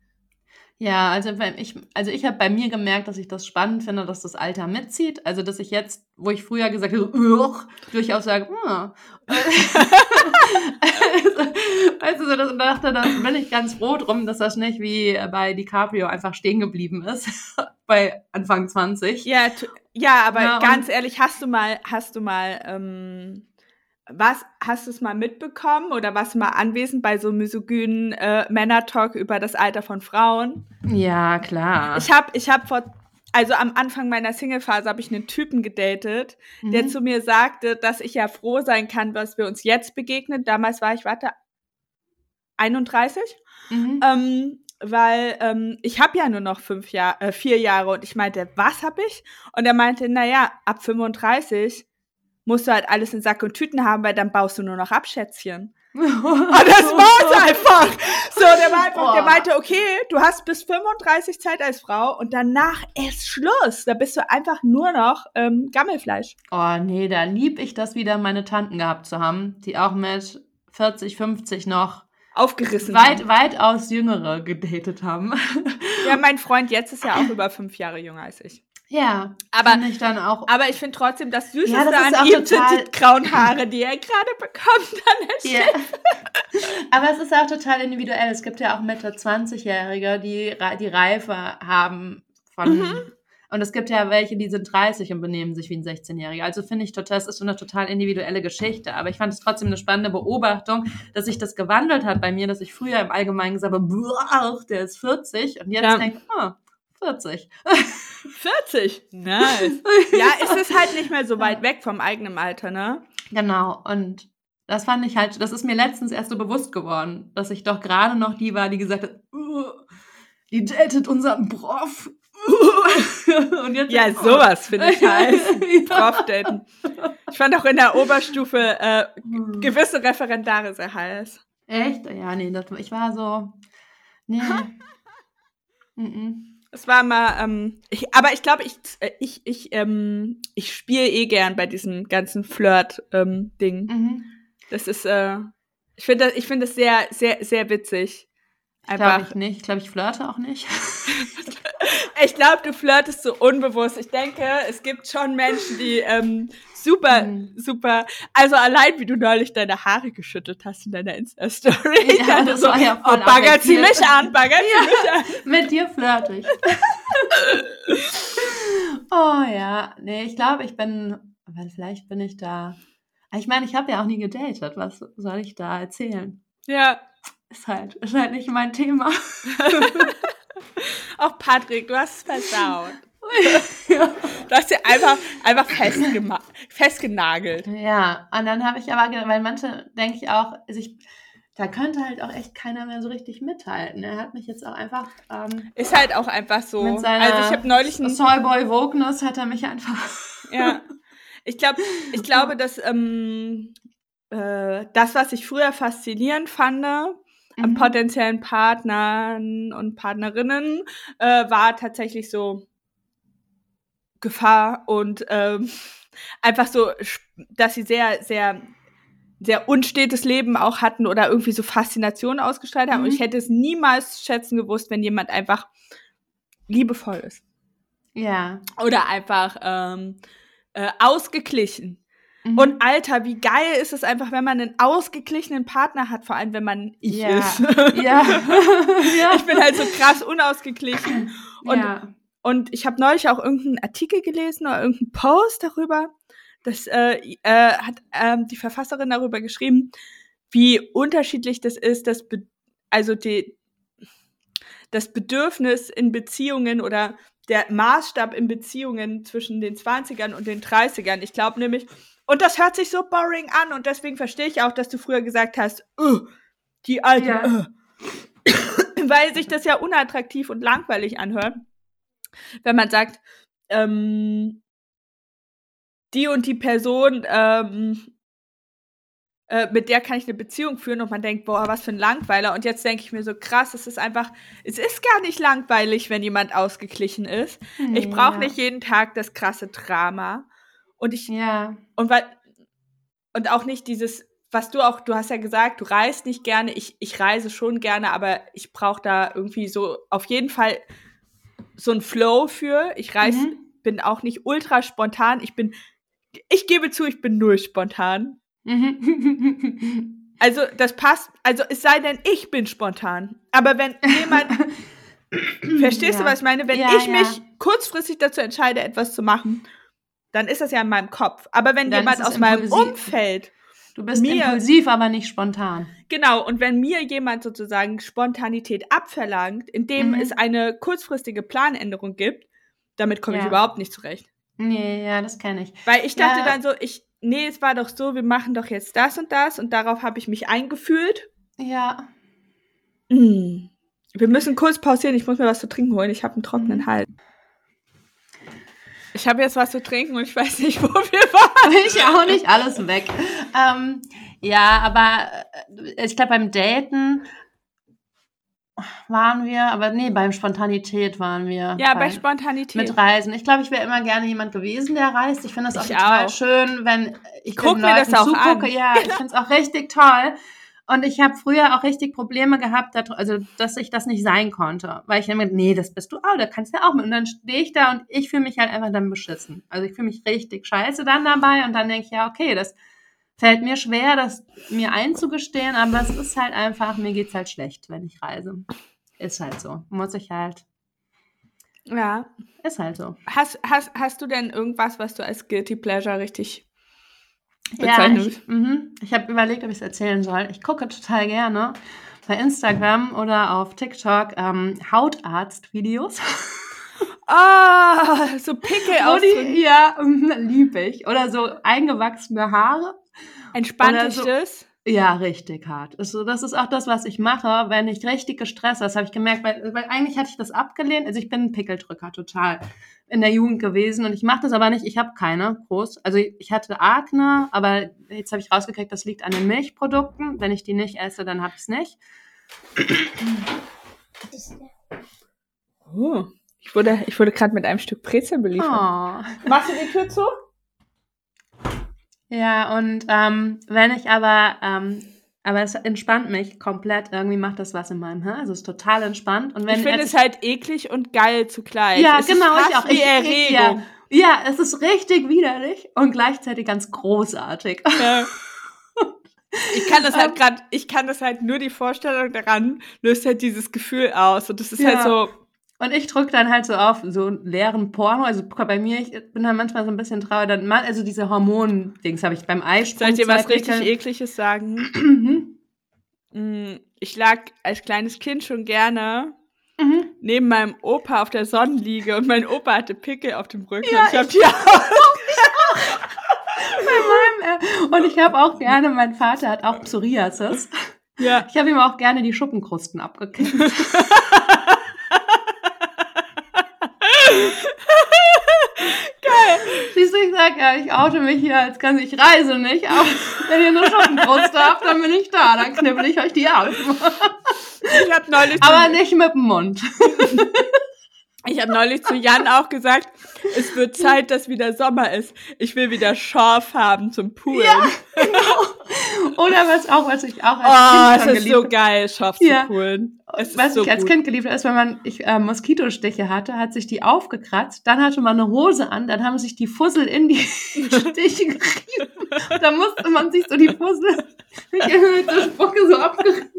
Ja, also ich, also ich habe bei mir gemerkt, dass ich das spannend finde, dass das Alter mitzieht. Also dass ich jetzt, wo ich früher gesagt habe, durchaus sage, oh. weißt du, so das dachte, da bin ich ganz froh drum, dass das nicht wie bei DiCaprio einfach stehen geblieben ist bei Anfang 20. Ja, ja, aber ja, ganz ehrlich, hast du mal, hast du mal ähm, was hast du es mal mitbekommen oder warst du mal anwesend bei so misogynen äh, Männer-Talk über das Alter von Frauen? Ja, klar. Ich habe ich hab vor also am Anfang meiner Single-Phase habe ich einen Typen gedatet, mhm. der zu mir sagte, dass ich ja froh sein kann, was wir uns jetzt begegnen. Damals war ich, warte, 31. Mhm. Ähm, weil ähm, ich habe ja nur noch fünf Jahre, äh, vier Jahre und ich meinte, was habe ich? Und er meinte, naja, ab 35 musst du halt alles in Sack und Tüten haben, weil dann baust du nur noch Abschätzchen. und das war's einfach. So, der, war einfach, der meinte, okay, du hast bis 35 Zeit als Frau und danach ist Schluss. Da bist du einfach nur noch ähm, Gammelfleisch. Oh nee, da lieb ich das wieder, meine Tanten gehabt zu haben, die auch mit 40, 50 noch aufgerissen weit, haben. Weitaus jüngere gedatet haben. Ja, mein Freund jetzt ist ja auch über fünf Jahre jünger als ich. Ja, aber ich dann auch. Aber ich finde trotzdem das Süßeste ja, das an ihm sind die grauen Haare, die er gerade bekommt an der yeah. Aber es ist auch total individuell. Es gibt ja auch Mitte 20-Jährige, die die Reife haben von mhm. und es gibt ja welche, die sind 30 und benehmen sich wie ein 16-Jähriger. Also finde ich total, es ist so eine total individuelle Geschichte. Aber ich fand es trotzdem eine spannende Beobachtung, dass sich das gewandelt hat bei mir, dass ich früher im Allgemeinen gesagt habe, der ist 40 und jetzt ja. denke, oh, 40. 40? Nice. Ja, ist es halt nicht mehr so weit weg vom eigenen Alter, ne? Genau. Und das fand ich halt, das ist mir letztens erst so bewusst geworden, dass ich doch gerade noch die war, die gesagt hat, die datet unseren Prof. Und jetzt ja, sowas finde ich heiß. Prof daten. Ich fand auch in der Oberstufe äh, hm. gewisse Referendare sehr heiß. Echt? Ja, nee, das, ich war so. Nee. Es war mal, ähm, ich, aber ich glaube, ich, äh, ich, ich, ähm, ich spiele eh gern bei diesem ganzen Flirt-Ding. Ähm, mhm. Das ist, äh, ich finde das, ich finde das sehr, sehr, sehr witzig. Einfach. Glaube ich nicht. Ich glaube, ich flirte auch nicht. ich glaube, du flirtest so unbewusst. Ich denke, es gibt schon Menschen, die ähm, super, mhm. super. Also allein, wie du neulich deine Haare geschüttet hast in deiner Insta-Story. Ja, das so, war ja voll oh, baggert sie mich an, baggert ja, sie mich an. Mit dir flirte ich. oh ja, nee, ich glaube, ich bin, weil vielleicht bin ich da. Ich meine, ich habe ja auch nie gedatet. Was soll ich da erzählen? Ja. Ist halt, ist halt nicht mein Thema. Auch Patrick, du hast es versaut. ja. Du hast sie einfach, einfach festgenagelt. Ja, und dann habe ich aber, weil manche denke ich auch, also ich, da könnte halt auch echt keiner mehr so richtig mithalten. Er hat mich jetzt auch einfach. Ähm, ist halt auch einfach so. Mit seiner also ich habe neulich einen Soyboy Wokeness hat er mich einfach. ja. Ich glaube, ich glaube, dass ähm, äh, das, was ich früher faszinierend fand, mhm. an potenziellen Partnern und Partnerinnen, äh, war tatsächlich so Gefahr und ähm, einfach so, dass sie sehr, sehr, sehr unstetes Leben auch hatten oder irgendwie so Faszination ausgestrahlt haben. Mhm. Und ich hätte es niemals schätzen gewusst, wenn jemand einfach liebevoll ist. Ja. Oder einfach ähm, äh, ausgeglichen. Mhm. Und Alter, wie geil ist es einfach, wenn man einen ausgeglichenen Partner hat, vor allem wenn man ich ja. ist. ja. ja. Ich bin halt so krass unausgeglichen. Und ja. Und ich habe neulich auch irgendeinen Artikel gelesen oder irgendeinen Post darüber. Das äh, äh, hat ähm, die Verfasserin darüber geschrieben, wie unterschiedlich das ist, dass Be also die, das Bedürfnis in Beziehungen oder der Maßstab in Beziehungen zwischen den 20ern und den 30ern. Ich glaube nämlich, und das hört sich so boring an und deswegen verstehe ich auch, dass du früher gesagt hast, uh, die alte, ja. uh, weil sich das ja unattraktiv und langweilig anhört wenn man sagt, ähm, die und die Person, ähm, äh, mit der kann ich eine Beziehung führen und man denkt, boah, was für ein Langweiler. Und jetzt denke ich mir so, krass, es ist einfach, es ist gar nicht langweilig, wenn jemand ausgeglichen ist. Nee, ich brauche ja. nicht jeden Tag das krasse Drama. Und ich, ja. und weil, und auch nicht dieses, was du auch, du hast ja gesagt, du reist nicht gerne, ich, ich reise schon gerne, aber ich brauche da irgendwie so auf jeden Fall so ein Flow für. Ich reise, mhm. bin auch nicht ultra spontan. Ich bin, ich gebe zu, ich bin null spontan. Mhm. also das passt, also es sei denn, ich bin spontan. Aber wenn jemand, verstehst ja. du, was ich meine? Wenn ja, ich mich ja. kurzfristig dazu entscheide, etwas zu machen, dann ist das ja in meinem Kopf. Aber wenn dann jemand aus meinem Umfeld Du bist mir, impulsiv, aber nicht spontan. Genau, und wenn mir jemand sozusagen Spontanität abverlangt, indem mhm. es eine kurzfristige Planänderung gibt, damit komme ja. ich überhaupt nicht zurecht. Nee, ja, das kenne ich. Weil ich dachte ja. dann so, ich, nee, es war doch so, wir machen doch jetzt das und das und darauf habe ich mich eingefühlt. Ja. Mm. Wir müssen kurz pausieren, ich muss mir was zu trinken holen, ich habe einen trockenen mhm. Hals. Ich habe jetzt was zu trinken und ich weiß nicht, wo wir waren. Ich auch nicht, alles weg. Ähm, ja, aber äh, ich glaube, beim Daten waren wir, aber nee, beim Spontanität waren wir. Ja, bei, bei Spontanität. Mit Reisen. Ich glaube, ich wäre immer gerne jemand gewesen, der reist. Ich finde das auch ich total auch. schön, wenn ich Guck den Leuten zugucke. An. Ja, ich finde es auch richtig toll. Und ich habe früher auch richtig Probleme gehabt, also dass ich das nicht sein konnte. Weil ich immer, nee, das bist du auch, da kannst du ja auch mit. Und dann stehe ich da und ich fühle mich halt einfach dann beschissen. Also ich fühle mich richtig scheiße dann dabei und dann denke ich, ja, okay, das fällt mir schwer, das mir einzugestehen, aber es ist halt einfach, mir geht's halt schlecht, wenn ich reise. Ist halt so. Muss ich halt. Ja. Ist halt so. Hast, hast, hast du denn irgendwas, was du als Guilty Pleasure richtig ja, ich, mhm. ich habe überlegt, ob ich es erzählen soll. Ich gucke total gerne bei Instagram oder auf TikTok ähm, Hautarzt-Videos. Ah, so Pickel aus. Ja, liebe ich. Oder so eingewachsene Haare. Entspannt dich so, das? Ja, richtig hart. Also das ist auch das, was ich mache, wenn ich richtig gestresst habe. Das habe ich gemerkt, weil, weil eigentlich hatte ich das abgelehnt. Also ich bin ein Pickeldrücker total in der Jugend gewesen und ich mache das aber nicht. Ich habe keine groß. Also ich hatte Akne, aber jetzt habe ich rausgekriegt, das liegt an den Milchprodukten. Wenn ich die nicht esse, dann habe ich es nicht. Oh, ich wurde, ich wurde gerade mit einem Stück Brezel beliefert. Oh. Machst du die Tür zu? Ja, und ähm, wenn ich aber, ähm, aber es entspannt mich komplett, irgendwie macht das was in meinem Hirn. Also es ist total entspannt. Und wenn ich finde es halt eklig und geil zugleich. Ja, es genau, ich auch. Ich- ich- Erregung. Ja, es ist richtig widerlich und gleichzeitig ganz großartig. Ja. Ich kann das halt gerade, ich kann das halt nur die Vorstellung daran löst halt dieses Gefühl aus und das ist halt Ja. so, Und ich drücke dann halt so auf so einen leeren Porno. Also bei mir, ich bin dann manchmal so ein bisschen traurig. Dann, mal- also diese Hormon-Dings habe ich beim Eisprung. soll ich dir was richtig Pickeln. ekliges sagen? Mhm. Mm, Ich lag als kleines Kind schon gerne Mhm. neben meinem Opa auf der Sonnenliege und mein Opa hatte Pickel auf dem Rücken. Ja, und ich hab ich- die Bei meinem, äh, und ich habe auch gerne, mein Vater hat auch Psoriasis. ja. Ich habe ihm auch gerne die Schuppenkrusten abgekriegt. Geil. Siehst du, ich sag ja, ich oute mich hier als ganz, ich reise nicht, aber wenn ihr eine Schuppenkruste habt, dann bin ich da, dann knibbel ich euch die ab. Ich habe neulich, Aber nicht mit dem Mund. ich hab neulich zu Jan auch gesagt, es wird Zeit, dass wieder Sommer ist. Ich will wieder Schorf haben zum Poolen. Ja, genau. Oder was auch, was ich auch als Oh, Kind es schon ist geliebt so habe. geil, Schorf Ja. zu poolen. Es ist Was so ich als gut. Kind geliebt habe, ist, wenn man ich, äh, Moskitostiche hatte, hat sich die aufgekratzt, dann hatte man eine Hose an, dann haben sich die Fussel in die Stiche gerieben. Da musste man sich so die Fussel mit der Spucke so abgerieben.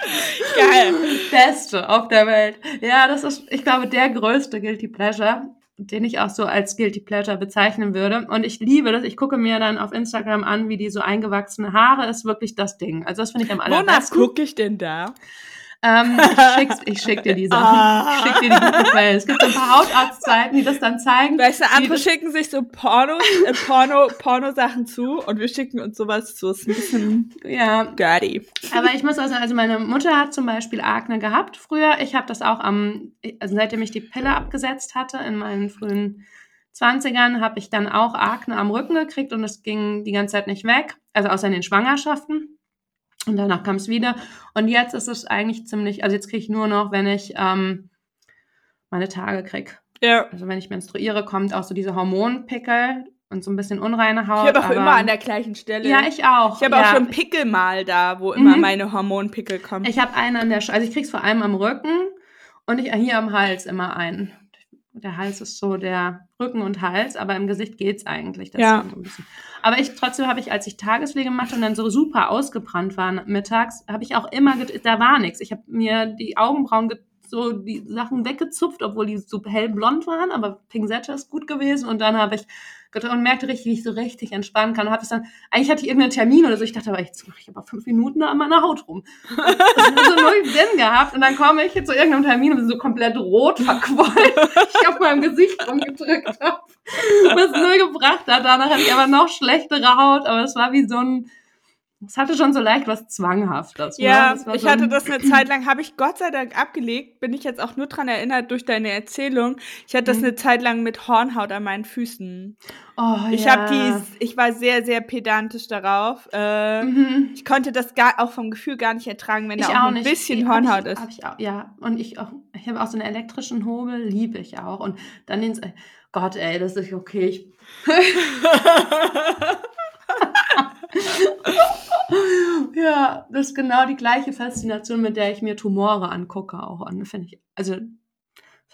Geil. Beste auf der Welt. Ja, das ist, ich glaube, der größte Guilty Pleasure, den ich auch so als Guilty Pleasure bezeichnen würde. Und ich liebe das. Ich gucke mir dann auf Instagram an, wie die so eingewachsene Haare ist wirklich das Ding. Also das finde ich am Wonach allerbesten. gucke ich denn da? Ähm, ich, schick's, ich schick dir die Sachen. Ah. Ich schick dir die guten Quellen. Es gibt so ein paar Hautarztzeiten, die das dann zeigen. Weißt du, andere schicken sich so Pornos, äh, Porno, Pornosachen zu und wir schicken uns sowas zu. Ist ein bisschen Ja, dirty. aber ich muss auch sagen, also meine Mutter hat zum Beispiel Akne gehabt früher. Ich habe das auch am, also seitdem ich die Pille abgesetzt hatte in meinen frühen 20ern, habe ich dann auch Akne am Rücken gekriegt und es ging die ganze Zeit nicht weg. Also außer in den Schwangerschaften. Und danach kam es wieder. Und jetzt ist es eigentlich ziemlich, also jetzt kriege ich nur noch, wenn ich ähm, meine Tage krieg. Ja. Also wenn ich menstruiere, kommt auch so diese Hormonpickel und so ein bisschen unreine Haut. Ich habe auch aber- immer an der gleichen Stelle. Ja, ich auch. Ich habe ja. auch schon Pickel mal da, wo immer Mhm. meine Hormonpickel kommen. Ich habe einen an der, Sch also ich krieg's vor allem am Rücken und ich hier am Hals immer einen. Der Hals ist so der Rücken und Hals, aber im Gesicht geht's eigentlich. Ja. so ein bisschen. Aber ich trotzdem habe ich, als ich Tagespflege machte und dann so super ausgebrannt war mittags, habe ich auch immer, da war nichts. Ich habe mir die Augenbrauen ge- so die Sachen weggezupft, obwohl die so hellblond waren, aber Pinzette ist gut gewesen und dann habe ich und merkte richtig, wie ich so richtig entspannen kann und habe es dann, eigentlich hatte ich irgendeinen Termin oder so, ich dachte, aber jetzt mache ich aber fünf Minuten an meiner Haut rum. Das hat so null Sinn gehabt. Und dann komme ich zu irgendeinem Termin und bin so komplett rot verquollen, weil ich auf meinem Gesicht rumgedrückt habe. Was null gebracht hat. Danach hatte ich aber noch schlechtere Haut, aber es war wie so ein, es hatte schon so leicht was Zwanghaftes. ne? ja, war ich so hatte das eine Zeit lang, habe ich Gott sei Dank abgelegt, bin ich jetzt auch nur dran erinnert durch deine Erzählung. Ich hatte das Mhm. eine Zeit lang mit Hornhaut an meinen Füßen. Oh, Ich ja. habe die, ich war sehr, sehr pedantisch darauf. Äh, Mhm. Ich konnte das gar, auch vom Gefühl gar nicht ertragen, wenn Ich da auch, auch ein bisschen Hab Hornhaut ich, ist. Ich auch, ja, und ich auch, ich habe auch so einen elektrischen Hobel, liebe ich auch. Und dann den, Gott, ey, das ist okay. Ich, ja, das ist genau die gleiche Faszination, mit der ich mir Tumore angucke, auch an. Finde ich, also finde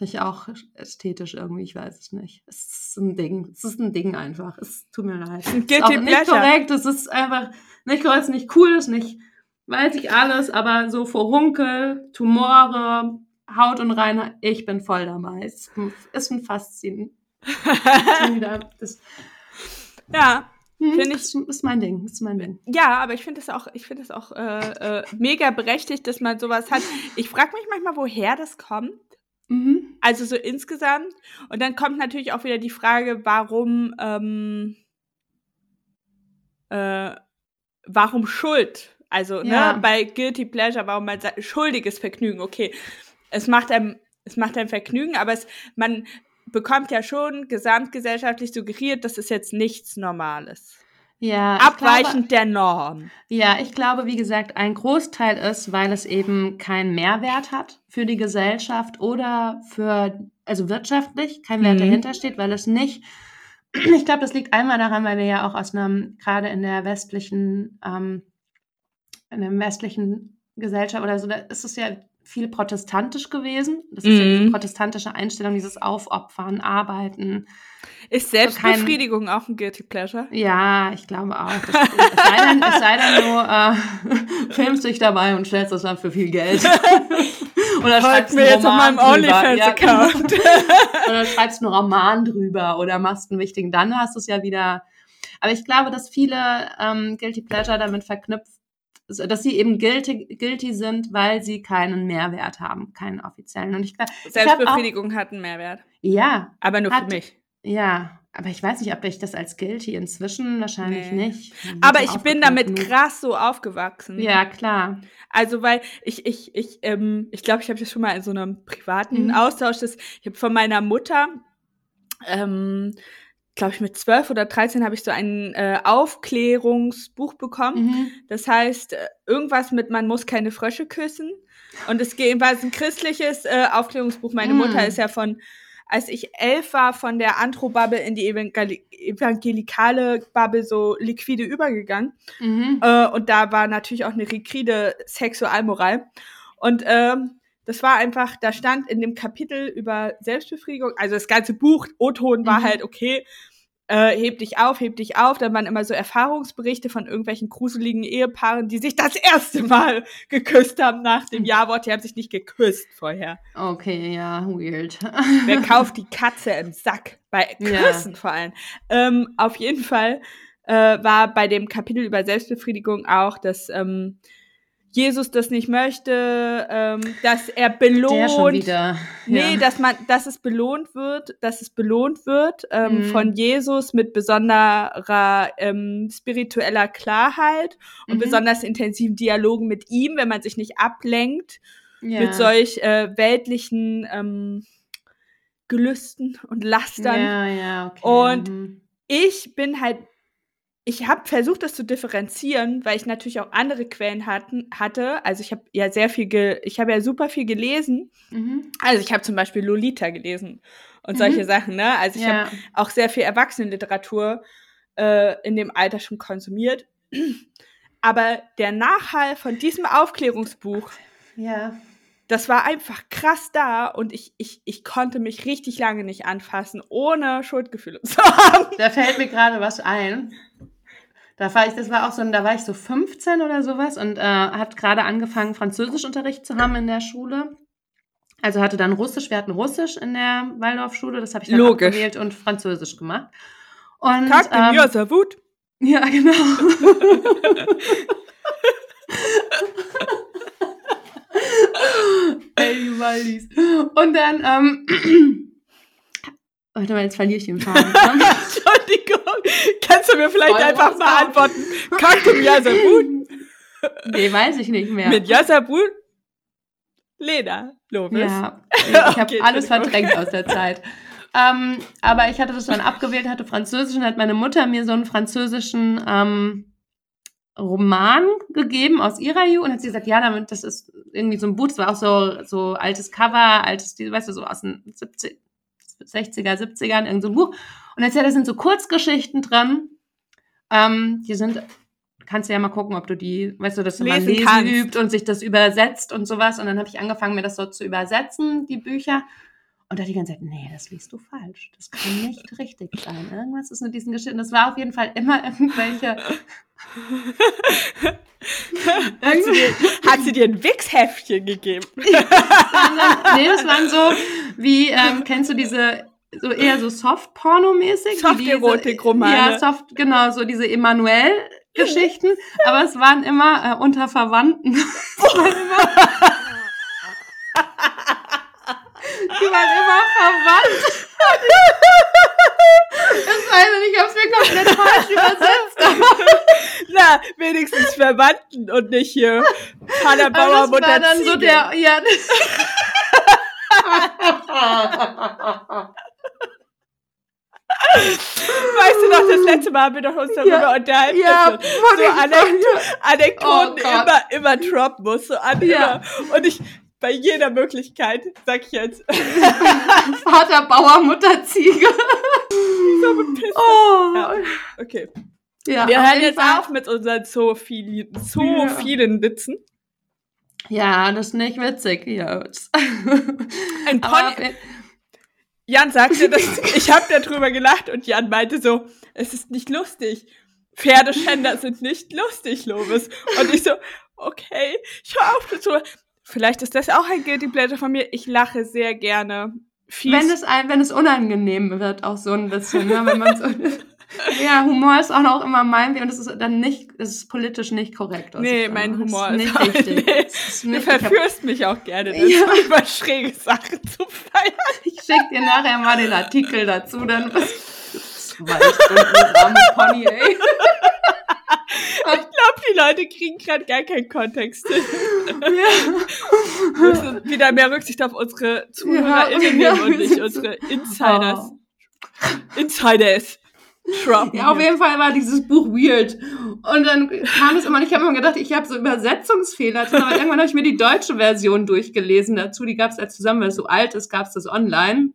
ich auch ästhetisch irgendwie, ich weiß es nicht. Es ist ein Ding. Es ist ein Ding einfach. Es tut mir leid. Ein ist auch nicht Pleasure. korrekt. Es ist einfach nicht korrekt, es ist nicht cool, es ist nicht, weiß ich alles, aber so Furunkel, Tumore, Haut und Reinheit, ich bin voll dabei. Es ist ein- Faszin. ja, hm, ich- das ist mein Ding. Ist mein Ding. ja, aber ich finde es auch, ich finde es auch äh, äh, mega berechtigt, dass man sowas hat. Ich frage mich manchmal, woher das kommt. Mhm. Also so insgesamt. Und dann kommt natürlich auch wieder die Frage, warum, ähm, äh, warum Schuld? Also, ne, Ja. ne, bei Guilty Pleasure, warum man sagt, schuldiges Vergnügen, okay. Es macht einem, es macht einem Vergnügen, aber es, man bekommt ja schon gesamtgesellschaftlich suggeriert, das ist jetzt nichts Normales. Ja, ich Abweichend der Norm. Ja, ich glaube, wie gesagt, ein Großteil ist, weil es eben keinen Mehrwert hat für die Gesellschaft oder für, also wirtschaftlich, kein Wert Mhm. dahinter steht, weil es nicht, ich glaube, das liegt einmal daran, weil wir ja auch aus einem, gerade in der westlichen, ähm, in der westlichen Gesellschaft oder so, da ist es ja viel protestantisch gewesen. Das ist ja Mhm. diese protestantische Einstellung, dieses Aufopfern, Arbeiten. Ist kein- Selbstbefriedigung auch ein Guilty Pleasure? Ja, ich glaube auch. Das, es, sei denn, es sei denn, du äh, filmst dich dabei und stellst das dann für viel Geld. oder Folgt mir einen jetzt auf Roman meinem. OnlyFans-Account. Ja, oder schreibst einen Roman drüber oder machst einen wichtigen, dann hast du es ja wieder. Aber ich glaube, dass viele ähm, Guilty Pleasure damit verknüpft, dass sie eben guilty, guilty sind, weil sie keinen Mehrwert haben, keinen offiziellen. Und ich glaube, ich hab auch, Selbstbefriedigung hat einen Mehrwert. ja, Aber nur Hat- für mich. ja, aber ich weiß nicht, ob ich das als guilty inzwischen wahrscheinlich Nee. nicht. Aber ich bin damit krass so aufgewachsen. Ja, klar. Also, weil ich, ich, ich, ähm, ich glaube, ich habe das schon mal in so einem privaten Mhm. Austausch, das, ich habe von meiner Mutter, ähm, glaube ich, mit 12 oder 13 habe ich so ein äh, Aufklärungsbuch bekommen. Mhm. Das heißt, äh, irgendwas mit man muss keine Frösche küssen. Und es geht, war ein christliches äh, Aufklärungsbuch. Meine Mm. Mutter ist ja von, als ich elf war, von der Antro-Bubble in die evangeli evangelikale Bubble so liquide übergegangen. Mhm. Äh, und da war natürlich auch eine rigride Sexualmoral. Und ähm, das war einfach, da stand in dem Kapitel über Selbstbefriedigung, also das ganze Buch, O-Ton war Mhm. halt, okay, äh, heb dich auf, heb dich auf. Dann waren immer so Erfahrungsberichte von irgendwelchen gruseligen Ehepaaren, die sich das erste Mal geküsst haben nach dem Ja-Wort. Die haben sich nicht geküsst vorher. Okay, ja, weird. Wer kauft die Katze im Sack? Bei Ja. Küssen vor allem. Ähm, auf jeden Fall äh, war bei dem Kapitel über Selbstbefriedigung auch, dass ähm, Jesus das nicht möchte, ähm, dass er belohnt. Wieder. Nee, ja. dass man, dass es belohnt wird, dass es belohnt wird ähm, Mhm. von Jesus mit besonderer ähm, spiritueller Klarheit und Mhm. besonders intensiven Dialogen mit ihm, wenn man sich nicht ablenkt ja. mit solch äh, weltlichen ähm, Gelüsten und Lastern. Ja, ja, okay. Und- mhm. Ich bin halt, ich habe versucht, das zu differenzieren, weil ich natürlich auch andere Quellen hatten, hatte. Also ich habe ja sehr viel, ge ich habe ja super viel gelesen. Mhm. Also ich habe zum Beispiel Lolita gelesen und Mhm. solche Sachen. Ne? Also ich habe Ja. auch sehr viel Erwachsenenliteratur äh, in dem Alter schon konsumiert. Aber der Nachhall von diesem Aufklärungsbuch ja. das war einfach krass da und ich, ich, ich konnte mich richtig lange nicht anfassen, ohne Schuldgefühle zu haben. Da fällt mir gerade was ein. Da war ich, das war auch so, da war ich so 15 oder sowas und äh, hat gerade angefangen, Französischunterricht zu haben in der Schule. Also hatte dann Russisch, wir hatten Russisch in der Waldorfschule, das habe ich dann Logisch. abgewählt und Französisch gemacht. Und, Tag ähm, ja, sehr gut. Ja, genau. Ey, die Waldis. Und dann, ähm, warte mal, jetzt verliere ich den Faden. Entschuldigung. Kannst du mir vielleicht einfach mal antworten? Kaktum ja, sehr gut. nee, weiß ich nicht mehr. Mit ja, sehr gut. Lena, Lovis. Ja, ich habe Okay, alles verdrängt aus der Zeit. Ähm, aber ich hatte das dann abgewählt, hatte Französisch und hat meine Mutter mir so einen französischen ähm, Roman gegeben aus ihrer Jugend und hat sie gesagt, ja, damit, das ist irgendwie so ein Buch, das war auch so, so altes Cover, altes, weißt du, so aus den 70, 60er, 70ern, irgend so ein Buch. Und jetzt ja, da sind so Kurzgeschichten drin, ähm, die sind, kannst du ja mal gucken, ob du die, weißt du, dass man Lesen lesen kannst. übt und sich das übersetzt und sowas. Und dann habe ich angefangen, mir das so zu übersetzen, die Bücher. Und da die ganze Zeit, nee, das liest du falsch. Das kann nicht richtig sein. Irgendwas ist mit diesen Geschichten. Das war auf jeden Fall immer irgendwelche. Hat sie dir, hat sie dir ein Wichsheftchen gegeben? nee, das waren so, wie, ähm, kennst du diese, so eher so Soft-Porno-mäßig? diese- Ja, Soft, genau, so diese Emanuel-Geschichten. aber es waren immer äh, unter Verwandten. Es die waren immer verwandt. Das weiß ich nicht, ich hab's mir komplett falsch übersetzt. Na, wenigstens Verwandten und nicht hier Vater Bauer, Aber das Mutter war dann so Ziege. der, ja. Weißt du noch, das letzte Mal haben wir doch uns darüber Ja, unterhalten, ja, so Anek Anekdoten Oh immer, immer droppen musst, so an Ja. immer. Und ich, bei jeder Möglichkeit, sag ich jetzt, Vater Bauer, Mutter Ziege. so. Oh. Ja, okay. Ja, Wir hören jetzt Fall. auf mit unseren so vielen, so Ja. vielen Witzen. Ja, das ist nicht witzig, Jungs. Ein Pony, Jan sagte, dass ich habe darüber gelacht und Jan meinte so, es ist nicht lustig. Pferdeschänder sind nicht lustig, Lovis. Und ich so, okay, ich hör auf dazu. Vielleicht ist das auch ein Guilty Pleasure von mir. Ich lache sehr gerne. Fies. wenn es ein, wenn es unangenehm wird, auch so ein bisschen, ne? wenn man so, ja, Humor ist auch noch immer mein Weg und es ist dann nicht, es ist politisch nicht korrekt. was nee, mein. Humor Das ist, nicht richtig. Nee, Das ist du nicht, ich, hab, verführst mich auch gerne, Ja. dazu, über schräge Sachen zu feiern. ich schick dir nachher mal den Artikel dazu, dann zwei Stunden Rahmenpony, ey. Ich glaube, die Leute kriegen gerade gar keinen Kontext. Wir müssen wieder mehr Rücksicht auf unsere ZuhörerInnen Ja, nehmen und nicht ja. unsere Insiders. Oh. Insiders. Droppen. Ja, auf jeden Fall war dieses Buch weird. Und dann kam es immer, ich habe immer gedacht, ich habe so Übersetzungsfehler drin, aber irgendwann habe ich mir die deutsche Version durchgelesen dazu. Die gab es als zusammen, weil es so alt ist, gab es das online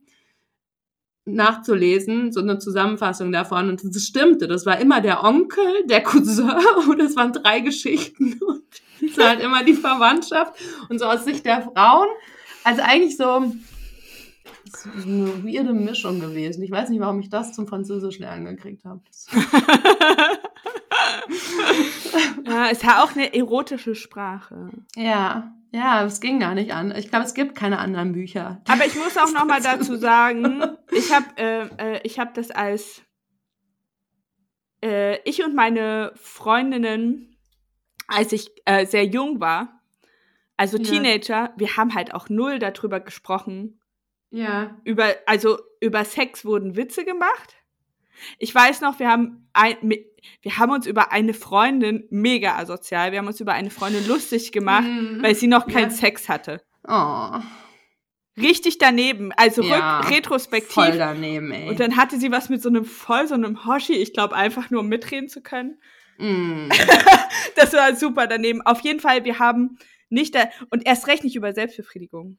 nachzulesen, so eine Zusammenfassung davon. Und das stimmte. Das war immer der Onkel, der Cousin und es waren drei Geschichten. Und es war halt immer die Verwandtschaft. Und so aus Sicht der Frauen. Also eigentlich so ist eine weirde Mischung gewesen. Ich weiß nicht, warum ich das zum Französisch lernen gekriegt habe. ja, ist ja auch eine erotische Sprache. Ja, ja, es ging gar nicht an. Ich glaube, es gibt keine anderen Bücher. Aber ich muss auch noch mal dazu sagen, ich habe äh, äh, ich hab das als äh, ich und meine Freundinnen, als ich äh, sehr jung war, also Ja. Teenager, wir haben halt auch null darüber gesprochen. Ja. Über, also über Sex wurden Witze gemacht. Ich weiß noch, wir haben ein, wir haben uns über eine Freundin mega asozial, wir haben uns über eine Freundin lustig gemacht, Mhm. weil sie noch keinen Ja. Sex hatte. Oh, Richtig daneben, also Ja, rück, retrospektiv. voll daneben, ey. Und dann hatte sie was mit so einem voll, so einem Hoshi, ich glaube einfach nur um mitreden zu können. Mm. Das war super daneben. Auf jeden Fall, wir haben nicht da, und erst recht nicht über Selbstbefriedigung.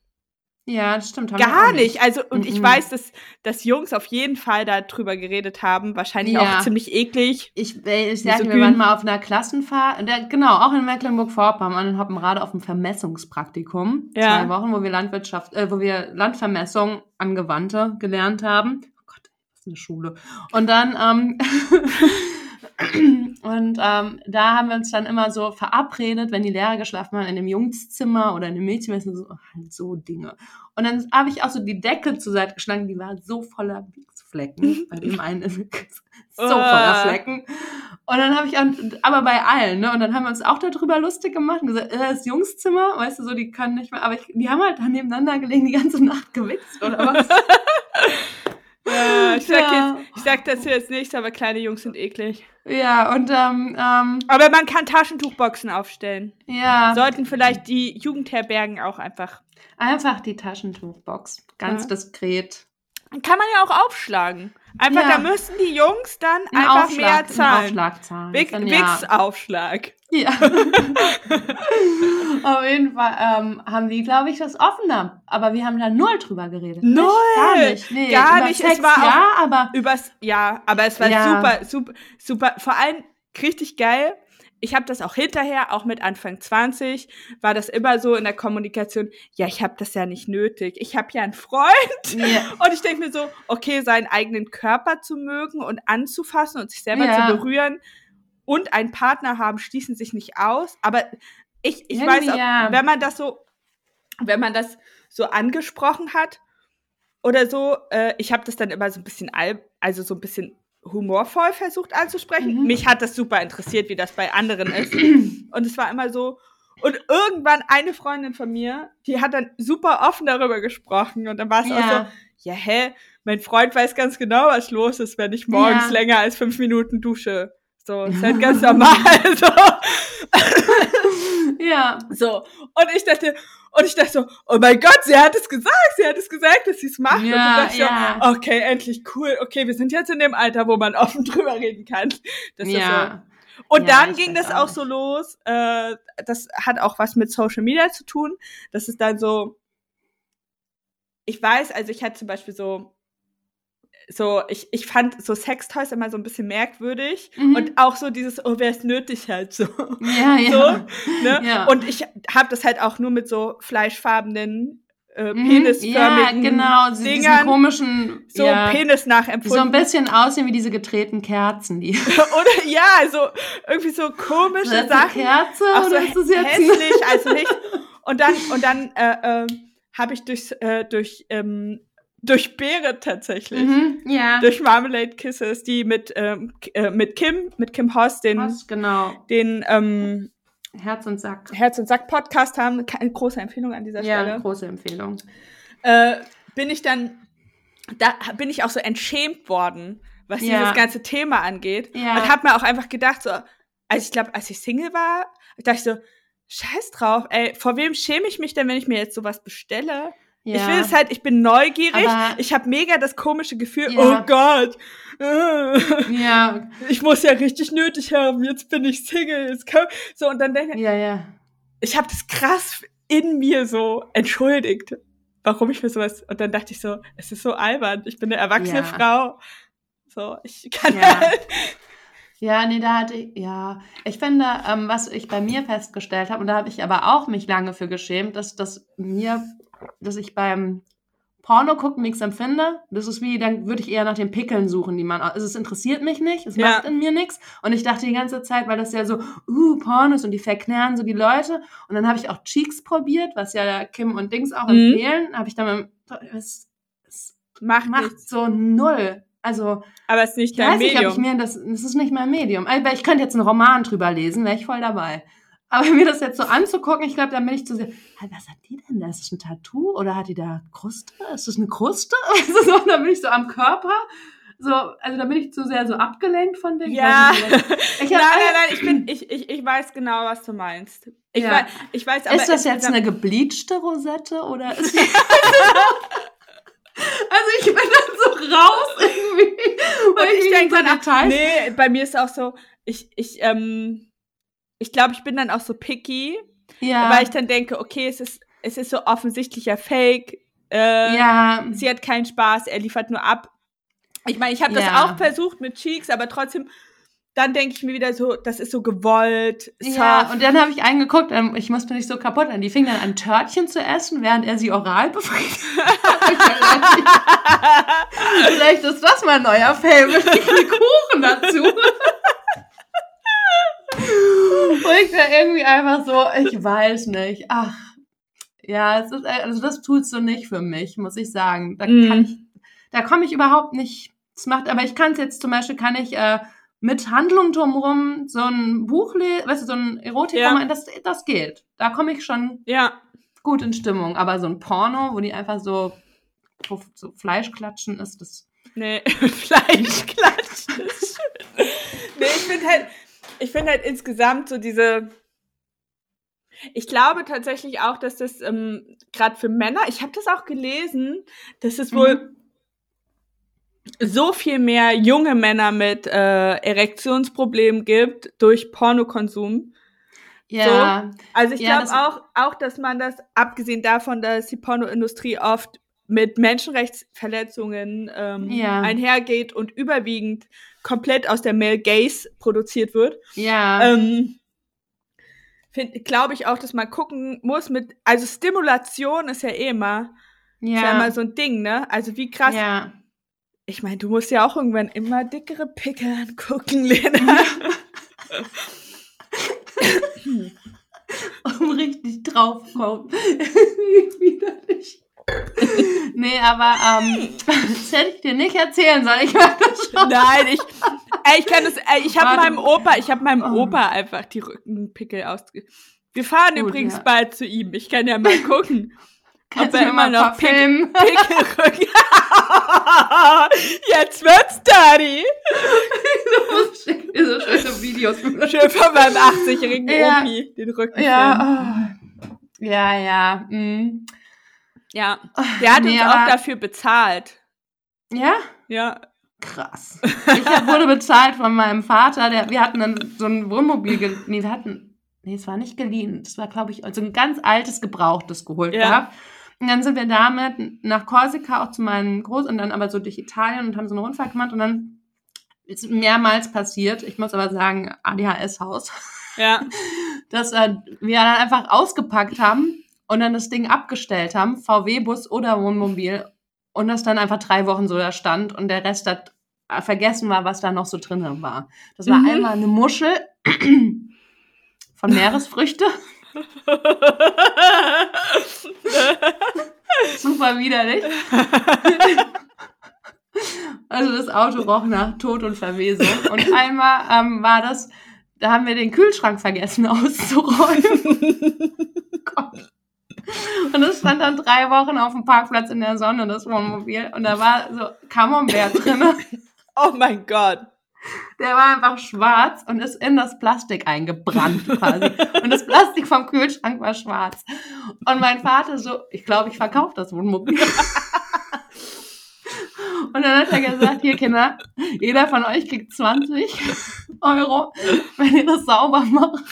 Ja, das stimmt. haben Gar auch nicht. Also, und ich Mhm. weiß, dass, dass Jungs auf jeden Fall darüber geredet haben. Wahrscheinlich Ja. auch ziemlich eklig. Ich, ich sage, wir waren mal auf einer Klassenfahrt, der, genau, auch in Mecklenburg-Vorpommern in Hoppenrade auf einem Vermessungspraktikum. Ja. Zwei Wochen, wo wir Landwirtschaft, äh, wo wir Landvermessung angewandte gelernt haben. Oh Gott, das ist eine Schule. Und dann, ähm, und ähm, da haben wir uns dann immer so verabredet, wenn die Lehrer geschlafen haben, in dem Jungszimmer oder in dem Mädchenzimmer, so, halt so Dinge. Und dann habe ich auch so die Decke zur Seite geschlagen, die war so voller Wichsflecken, bei dem einen so voller Ah. Flecken. Und dann habe ich, auch, aber bei allen, ne? Und dann haben wir uns auch darüber lustig gemacht und gesagt, äh, das Jungszimmer, weißt du, so, die können nicht mehr, aber ich, die haben halt dann nebeneinander gelegen, die ganze Nacht gewichst oder was. Ja, ich sag, Ja. jetzt, ich sag das jetzt nicht, aber kleine Jungs sind eklig. Ja, und ähm, ähm, Aber man kann Taschentuchboxen aufstellen. ja, Sollten vielleicht die Jugendherbergen auch einfach. einfach die Taschentuchbox, ganz Ja. diskret. Kann man ja auch aufschlagen. Einfach, Ja. da müssen die Jungs dann Ein einfach Aufschlag, mehr zahlen. Aufschlag zahlen. Wix- Dann ja. Wix-Aufschlag. Ja. Auf jeden Fall ähm, haben die, glaube ich, das offener. Aber wir haben da null drüber geredet. Null! Nicht, gar nicht. Nee, Gar über nicht, es Sex, war auch- ja, aber Übers, ja, aber es war Ja. super, super, super. Vor allem richtig geil. Ich habe das auch hinterher, auch mit Anfang 20, war das immer so in der Kommunikation, ja, ich habe das ja nicht nötig. Ich habe ja einen Freund. ja, Und ich denke mir so, okay, seinen eigenen Körper zu mögen und anzufassen und sich selber Ja. zu berühren und einen Partner haben, schließen sich nicht aus. Aber ich, ich Irgendwie weiß, auch, wenn man das so, wenn man das so angesprochen hat oder so, äh, ich habe das dann immer so ein bisschen, al also so ein bisschen humorvoll versucht anzusprechen. Mhm. Mich hat das super interessiert, wie das bei anderen ist. Und es war immer so, Und irgendwann eine Freundin von mir, die hat dann super offen darüber gesprochen und dann war es Ja. auch so, ja, hä, mein Freund weiß ganz genau, was los ist, wenn ich morgens Ja. länger als fünf Minuten dusche. So, ist halt ganz normal. So. Ja. so. Und ich dachte, und ich dachte so, oh mein Gott, sie hat es gesagt, sie hat es gesagt, dass sie es macht. und Ja, dann dachte ja. so, okay, endlich cool, okay, wir sind jetzt in dem Alter, wo man offen drüber reden kann. Das ist so, ja. und Ja, dann ging das auch auch so los. Äh, das hat auch was mit Social Media zu tun. Das ist dann so. Ich weiß, also ich hatte zum Beispiel so. So, ich, ich fand so Sextoys immer so ein bisschen merkwürdig. Mhm. Und auch so dieses, oh, wer ist nötig halt so. Ja, ja. So, ne? Ja. Und ich habe das halt auch nur mit so fleischfarbenen, äh, Mhm. penisförmigen Ja, genau. Diese Dingern. komischen, so ja, Penis die so ein nachempfunden. bisschen aussehen wie diese gedrehten Kerzen. Die Oder ja, so irgendwie so komische Ist das eine Sachen. Kerze Auch so oder ist das jetzt hässlich, also nicht. Und dann, und dann äh, äh, habe ich durch, äh, durch, ähm, durch Beere tatsächlich, Mhm, ja. durch Marmalade Kisses, die mit, ähm, äh, mit Kim, mit Kim Hoss, den, Was, genau. den ähm, Herz und Sack. Herz und Sack Podcast haben, keine große Empfehlung an dieser Ja, Stelle, große Empfehlung. äh, bin ich dann, da bin ich auch so entschämt worden, was Ja. dieses ganze Thema angeht. Ja. Und habe mir auch einfach gedacht, so, also ich glaube, als ich Single war, dachte ich so, scheiß drauf, ey, vor wem schäme ich mich denn, wenn ich mir jetzt sowas bestelle? Ja. Ich will es halt, ich bin neugierig, Aber- ich habe mega das komische Gefühl, Ja. oh Gott, Ja, ich muss ja richtig nötig haben, jetzt bin ich Single, jetzt kann, so und dann denke ich, ja, ja. ich habe das krass in mir so entschuldigt, warum ich mir sowas, und dann dachte ich so, es ist so albern, ich bin eine erwachsene Ja. Frau, so, ich kann Ja. halt, Ja, nee, da hatte ich, ja. Ich finde, ähm, was ich bei mir festgestellt habe, und da habe ich aber auch mich lange für geschämt, dass, dass mir, dass ich beim Porno gucken nichts empfinde. Das ist wie, dann würde ich eher nach den Pickeln suchen, die man, also es interessiert mich nicht, es Ja. macht in mir nichts. Und ich dachte die ganze Zeit, weil das ja so, uh, Pornos und die verklären so die Leute. Und dann habe ich auch Cheeks probiert, was ja Kim und Dings auch Mhm. empfehlen. Habe ich dann, es, es macht macht so null. Also, aber es ist nicht ich dein weiß nicht, ob Medium. ich mir das, das ist nicht mein Medium. Aber ich könnte jetzt einen Roman drüber lesen, wäre ich voll dabei. Aber mir das jetzt so anzugucken, ich glaube, da bin ich zu sehr, "Hey, was hat die denn da? Ist das ein Tattoo oder hat die da Kruste? Ist das eine Kruste? Also so, da bin ich so am Körper. So, also da bin ich zu sehr so abgelenkt von dem. Ja. Ich, nein, nein, nein, ich bin, ich, ich, ich weiß genau, was du meinst. Ich, Ja. weiß, ich weiß, aber ist das jetzt eine gebleachte Rosette oder ist Also ich bin dann so raus irgendwie. Weil Und ich denke dann, Details. nee, bei mir ist auch so, ich, ich, ähm, ich glaube, ich bin dann auch so picky, ja. weil ich dann denke, okay, es ist, es ist so offensichtlicher Fake. Äh, ja. Sie hat keinen Spaß, er liefert nur ab. Ich meine, ich habe das Ja. auch versucht mit Cheeks, aber trotzdem, dann denke ich mir wieder so, das ist so gewollt, soft. Ja, und dann habe ich eingeguckt, ähm, ich musste mich so kaputt an. Die fing dann an, Törtchen zu essen, während er sie oral befriedigt. Vielleicht ist das mein neuer Favorite. Ich will Kuchen dazu. Und ich da irgendwie einfach so, ich weiß nicht. Ach, ja, es ist, also das tut's so nicht für mich, muss ich sagen. Da ich, da komme ich überhaupt nicht. Das macht, aber ich kann es jetzt zum Beispiel, kann ich äh, mit Handlung drumherum so ein Buch lesen, weißt du, so ein Erotikroman, das, das geht. Da komme ich schon ja. gut in Stimmung. Aber so ein Porno, wo die einfach so, so Fleisch klatschen ist, das. Nee, Fleischklatsch. ist schön. nee, ich finde halt, ich finde halt insgesamt so diese. Ich glaube tatsächlich auch, dass das ähm, gerade für Männer, ich habe das auch gelesen, dass es wohl so viel mehr junge Männer mit äh, Erektionsproblemen gibt durch Pornokonsum. Ja, Also ich Ja, glaube auch, auch, dass man das, abgesehen davon, dass die Pornoindustrie oft mit Menschenrechtsverletzungen ähm, Ja. einhergeht und überwiegend komplett aus der Male Gaze produziert wird, ja, ähm, glaube ich auch, dass man gucken muss mit, also Stimulation ist ja eh immer, ist ja ja, immer so ein Ding, ne? Also wie krass, ja. ich meine, du musst ja auch irgendwann immer dickere Pickel angucken, Lena. um richtig drauf kommt. Nee, aber ähm, das hätte ich dir nicht erzählen sollen. Ich war das schon. Nein, ich, ey, ich kann das, ey, ich habe meinem Opa, ich habe meinem Oh. Opa einfach die Rückenpickel ausge, Wir fahren Gut, übrigens ja. bald zu ihm. Ich kann ja mal gucken, Kannst ob er immer noch paar Pick filmen? Pickelrücken. Jetzt wird's. Schick mir so schöne Videos. Schön von meinem 80-jährigen Ja. Opi den Rücken. Ja, oh. ja, ja. Mm. Ja, der hat Nee, uns auch dafür bezahlt. Ja, Ja. krass. Ich hab- wurde bezahlt von meinem Vater. Der, wir hatten dann so ein Wohnmobil, nee, wir hatten, nee, es war nicht geliehen. Das war, glaube ich, so ein ganz altes, gebrauchtes geholt Ja. gehabt. Und dann sind wir damit nach Korsika, auch zu meinen Groß- und dann aber so durch Italien und haben so eine Rundfahrt gemacht und dann ist mehrmals passiert. Ich muss aber sagen, ADHS-Haus. Ja. dass äh, wir dann einfach ausgepackt haben und dann das Ding abgestellt haben, VW-Bus oder Wohnmobil, und das dann einfach drei Wochen so da stand und der Rest hat äh, vergessen war, was da noch so drin war. Das war Mhm. einmal eine Muschel von Meeresfrüchte, super widerlich. Also das Auto roch nach Tod und Verwesung. Und einmal ähm, war das, da haben wir den Kühlschrank vergessen auszuräumen. Gott. Und es stand dann drei Wochen auf dem Parkplatz in der Sonne, das Wohnmobil. Und da war so Camembert drin. oh mein Gott. Der war einfach schwarz und ist in das Plastik eingebrannt quasi. Und das Plastik vom Kühlschrank war schwarz. Und mein Vater so, ich glaube, ich verkaufe das Wohnmobil. Und dann hat er gesagt, hier Kinder, jeder von euch kriegt 20 Euro, wenn ihr das sauber macht.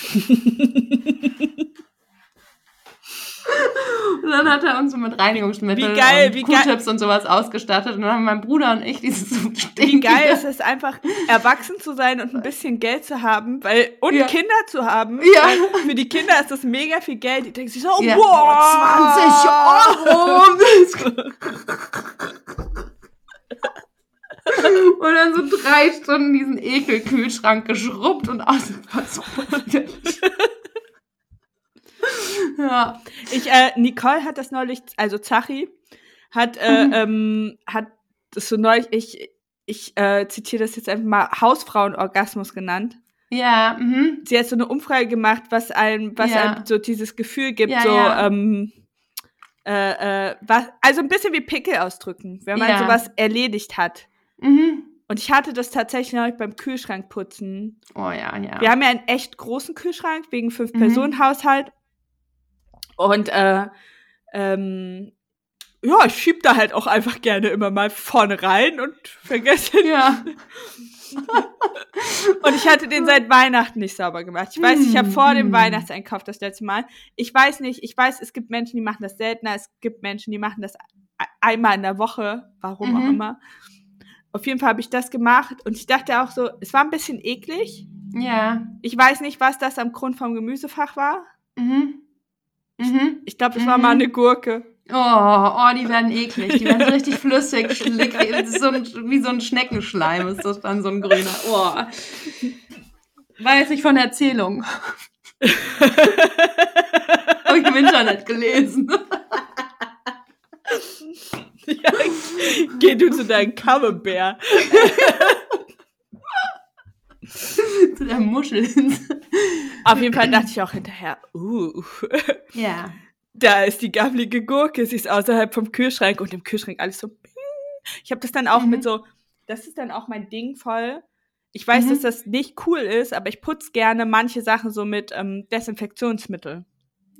Und dann hat er uns so mit Reinigungsmitteln Wie geil, und wie. Q-Tips und sowas ausgestattet. Und dann haben mein Bruder und ich dieses Wie stinkige- geil ist es einfach, erwachsen zu sein und ein bisschen Geld zu haben, weil und Ja. Kinder zu haben. Ja. Für die Kinder ist das mega viel Geld. Die denken sich so, oh, Ja. wow, 20 Euro! Und dann so drei Stunden diesen Ekelkühlschrank geschrubbt und aus Ja. Ich, äh, Nicole hat das neulich, also Zachi, hat, äh, Mhm. ähm, hat das so neulich, ich, ich äh, zitiere das jetzt einfach mal, Hausfrauenorgasmus genannt. Ja, mhm. Sie hat so eine Umfrage gemacht, was einem, was Ja. einem so dieses Gefühl gibt, Ja, so, ja. ähm, äh, äh, was, also ein bisschen wie Pickel ausdrücken, wenn man sowas erledigt hat. Mhm. Und ich hatte das tatsächlich neulich beim Kühlschrankputzen. Oh ja, ja. Wir haben ja einen echt großen Kühlschrank wegen Mhm. Fünf-Personen-Haushalt. Und äh, ähm, ja, ich schieb da halt auch einfach gerne immer mal vorne rein und vergesse. Ja. Und ich hatte den seit Weihnachten nicht sauber gemacht. Ich weiß, ich habe vor dem Mm. Weihnachtseinkauf das letzte Mal. Ich weiß nicht, ich weiß, es gibt Menschen, die machen das seltener. Es gibt Menschen, die machen das einmal in der Woche. Warum auch Mhm. immer. Auf jeden Fall habe ich das gemacht und ich dachte auch so, es war ein bisschen eklig. Ja. Ich weiß nicht, was das am Grund vom Gemüsefach war. Mhm. Mhm. Ich glaube, das war Mhm. mal eine Gurke. Oh, oh, die werden eklig. Die werden so richtig flüssig, ist so ein, wie so ein Schneckenschleim ist das dann so ein grüner. Oh. Weiß ich von Erzählung. Habe ich im Internet gelesen. ja, geh du zu deinem Camembert. Zu der Muschel. Auf jeden Fall dachte ich auch hinterher, uh, ja. da ist die gabbelige Gurke, sie ist außerhalb vom Kühlschrank und im Kühlschrank alles so. ping. Ich habe das dann auch Mhm. mit so, das ist dann auch mein Ding voll. Ich weiß, Mhm. dass das nicht cool ist, aber ich putze gerne manche Sachen so mit ähm, Desinfektionsmittel,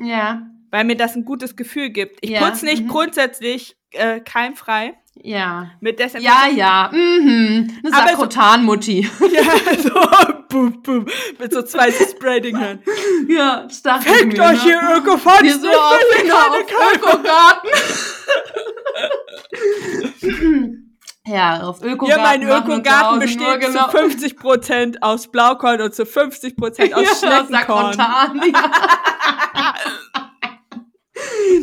Ja. weil mir das ein gutes Gefühl gibt. Ich Ja, putze nicht mhm. grundsätzlich äh, keimfrei Ja. mit Ja, Desinfektionsmittel. ja. Mhm. Eine so- Sakrotan-Mutti. Ja, so, boom, boom, mit so zwei Spray-Dingern. Ja, ich Fickt mir, euch ne? hier Ökofonts, Hier so auf, genau, auf Ökogarten. ja, auf Ökogarten. Ja, mein Ökogarten besteht genau. zu 50% aus Blaukorn und zu 50% aus ja, aus Schneckenkorn.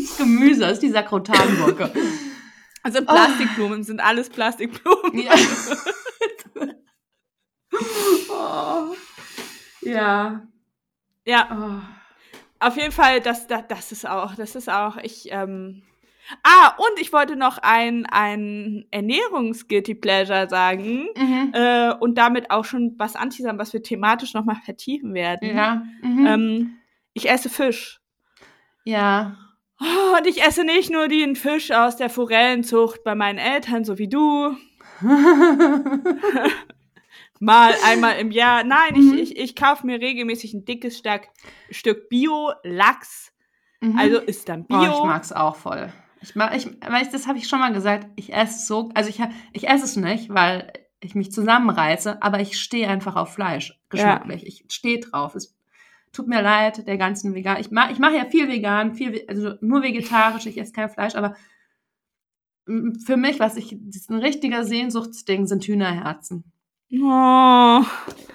Das Gemüse ist die Sakrotanburke. Also Plastikblumen sind alles Plastikblumen. Ja. oh. Ja. Ja, Oh. auf jeden Fall, das, das, das ist auch, das ist auch, ich, ähm, Ah, und ich wollte noch ein, ein Ernährungs-Guilty Pleasure sagen. Mhm. Äh, und damit auch schon was anteasern, was wir thematisch nochmal vertiefen werden. Ja. Mhm. Ähm, ich esse Fisch. Ja. Oh, und ich esse nicht nur den Fisch aus der Forellenzucht bei meinen Eltern, so wie du. Mal einmal im Jahr. Nein, Mhm. ich, ich, ich kaufe mir regelmäßig ein dickes Stück, Stück Bio-Lachs. Mhm. Also ist dann Bio. Oh, ich mag's auch voll. Ich ich, weil ich, das habe ich schon mal gesagt. Ich esse so, also ich, ich esse es nicht, weil ich mich zusammenreiße, aber ich stehe einfach auf Fleisch, geschmacklich. Ich stehe drauf. Es tut mir leid, der ganzen Vegan. Ich mache ich mach ja viel vegan, viel, also nur vegetarisch, ich esse kein Fleisch, aber für mich, was ich, das ist ein richtiger Sehnsuchtsding, sind Hühnerherzen. Oh.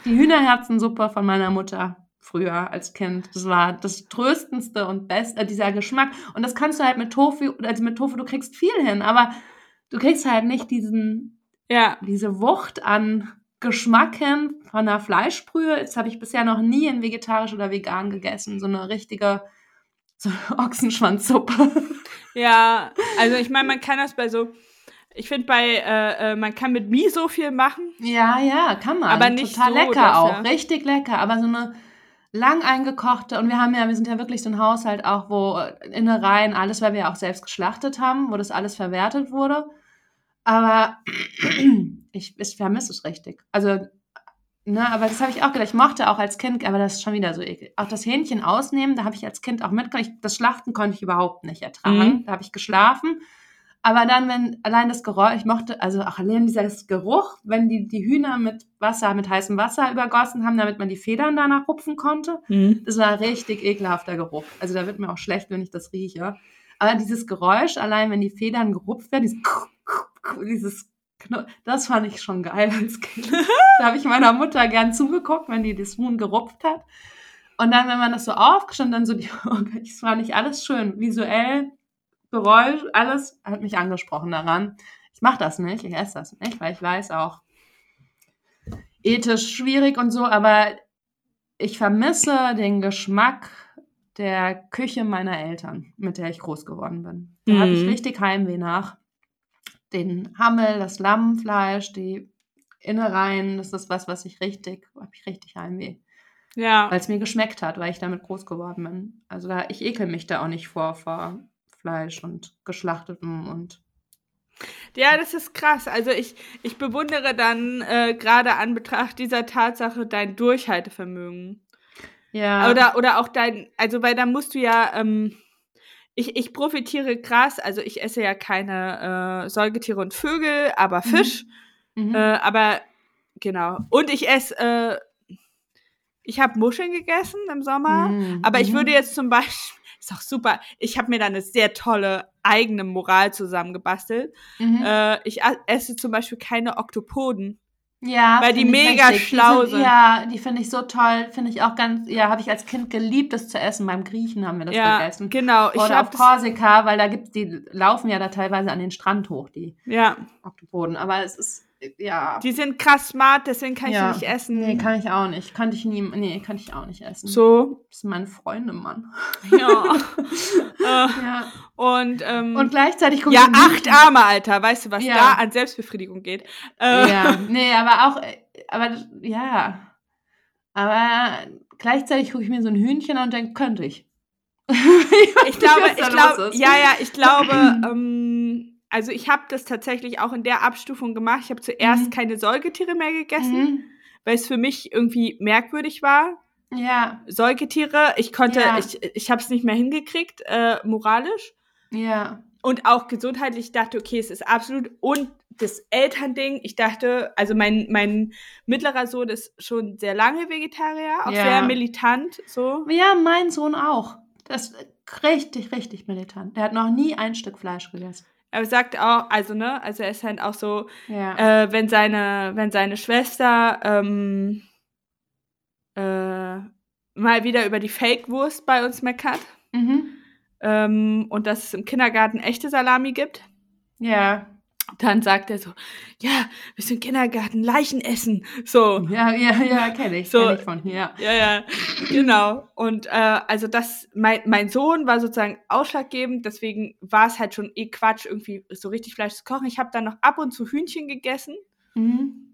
Die Hühnerherzensuppe von meiner Mutter früher als Kind. Das war das tröstendste und beste, äh, dieser Geschmack. Und das kannst du halt mit Tofu, also mit Tofu, du kriegst viel hin, aber du kriegst halt nicht diesen, Ja. diese Wucht an Geschmack hin von einer Fleischbrühe. Das habe ich bisher noch nie in vegetarisch oder vegan gegessen. So eine richtige so eine Ochsenschwanzsuppe. Ja, also ich meine, man kann das bei so, ich finde bei, äh, äh, man kann mit Miso viel machen. Ja, ja, kann man. Aber nicht Total so, lecker auch. Richtig lecker. Aber so eine lang eingekochte, und wir haben ja, wir sind ja wirklich so ein Haushalt auch, wo Innereien, alles, weil wir ja auch selbst geschlachtet haben, wo das alles verwertet wurde. Aber ich, ich vermisse es richtig. Also, ne, aber das habe ich auch gedacht. Ich mochte auch als Kind, aber das ist schon wieder so eklig. Auch das Hähnchen ausnehmen, da habe ich als Kind auch. Ich- Das Schlachten konnte ich überhaupt nicht ertragen. Mhm. Da habe ich geschlafen. Aber dann, wenn allein das Geräusch, ich mochte, also auch allein dieser Geruch, wenn die, die Hühner mit Wasser, mit heißem Wasser übergossen haben, damit man die Federn danach rupfen konnte, Hm. das war richtig ekelhafter Geruch. Also da wird mir auch schlecht, wenn ich das rieche. Aber dieses Geräusch, allein wenn die Federn gerupft werden, dieses, dieses das fand ich schon geil als Kind. da habe ich meiner Mutter gern zugeguckt, wenn die das Huhn gerupft hat. Und dann, wenn man das so aufgestellt, dann so die, das war nicht alles schön. Visuell, Geräusch, alles hat mich angesprochen daran. Ich mache das nicht, ich esse das nicht, weil ich weiß auch, ethisch schwierig und so, aber ich vermisse den Geschmack der Küche meiner Eltern, mit der ich groß geworden bin. Da habe ich Mhm. richtig Heimweh nach. Den Hammel, das Lammfleisch, die Innereien, das ist was, was ich richtig, habe ich richtig Heimweh. Ja. Weil es mir geschmeckt hat, weil ich damit groß geworden bin. Also da, ich ekel mich da auch nicht vor, vor Fleisch und geschlachtetem und Ja, das ist krass. Also ich, ich bewundere dann äh, gerade an Betracht dieser Tatsache dein Durchhaltevermögen. ja. Oder, oder auch dein, also weil da musst du ja, ähm, ich, ich profitiere krass, also ich esse ja keine äh, Säugetiere und Vögel, aber Mhm. Fisch. Mhm. Äh, aber genau. Und ich esse, äh, ich habe Muscheln gegessen im Sommer. Mhm. Aber ich Mhm. würde jetzt zum Beispiel, ist auch super, ich habe mir da eine sehr tolle eigene Moral zusammengebastelt. Mhm. Äh, ich esse zum Beispiel keine Oktopoden. Ja, Weil die ich mega richtig. schlau die sind. sind. Ja, die finde ich so toll. Finde ich auch ganz, ja, habe ich als Kind geliebt, das zu essen. Beim Griechen haben wir das ja, gegessen. genau. Ich Oder hab auf Korsika, weil da gibt's, die laufen ja da teilweise an den Strand hoch, die ja, Oktopoden. Aber es ist, ja. die sind krass smart, deswegen kann ich ja. die nicht essen. Nee, kann ich auch nicht. Kannte ich nie, nee, kann ich auch nicht essen. so, Das sind meine Freunde, Mann. ja. äh, Ja. und, ähm, Und gleichzeitig gucke ja, ich acht Arme, Alter. Weißt du, was Ja. da an Selbstbefriedigung geht? Äh, Ja, nee, aber auch, äh, aber ja. Aber gleichzeitig gucke ich mir so ein Hühnchen an und denke, könnte ich. ich glaube, ich glaube, los ist. ja, ja, ich glaube, ähm, also ich habe das tatsächlich auch in der Abstufung gemacht. Ich habe zuerst Mhm. keine Säugetiere mehr gegessen, Mhm. weil es für mich irgendwie merkwürdig war. Ja, Säugetiere, ich konnte, Ja. ich, ich habe es nicht mehr hingekriegt, äh, moralisch. ja. Und auch gesundheitlich ich dachte, okay, es ist absolut. Und das Elternding, ich dachte, also mein, mein mittlerer Sohn ist schon sehr lange Vegetarier, auch Ja. sehr militant, so. Ja, mein Sohn auch. Das ist richtig, richtig militant. Der hat noch nie ein Stück Fleisch gegessen. Er sagt auch, also ne, also er ist halt auch so, Ja. äh, wenn seine, wenn seine Schwester ähm, äh, mal wieder über die Fake-Wurst bei uns meckert mhm. ähm, und dass es im Kindergarten echte Salami gibt, Ja. Dann sagt er so, ja, wir sind Kindergarten, Leichen essen. So, Ja, ja, ja, kenne ich. So. Kenn ich von hier. ja, ja, genau. Und äh, also das, mein, mein Sohn war sozusagen ausschlaggebend, deswegen war es halt schon eh Quatsch, irgendwie so richtig Fleisch zu kochen. Ich habe dann noch ab und zu Hühnchen gegessen. Mhm.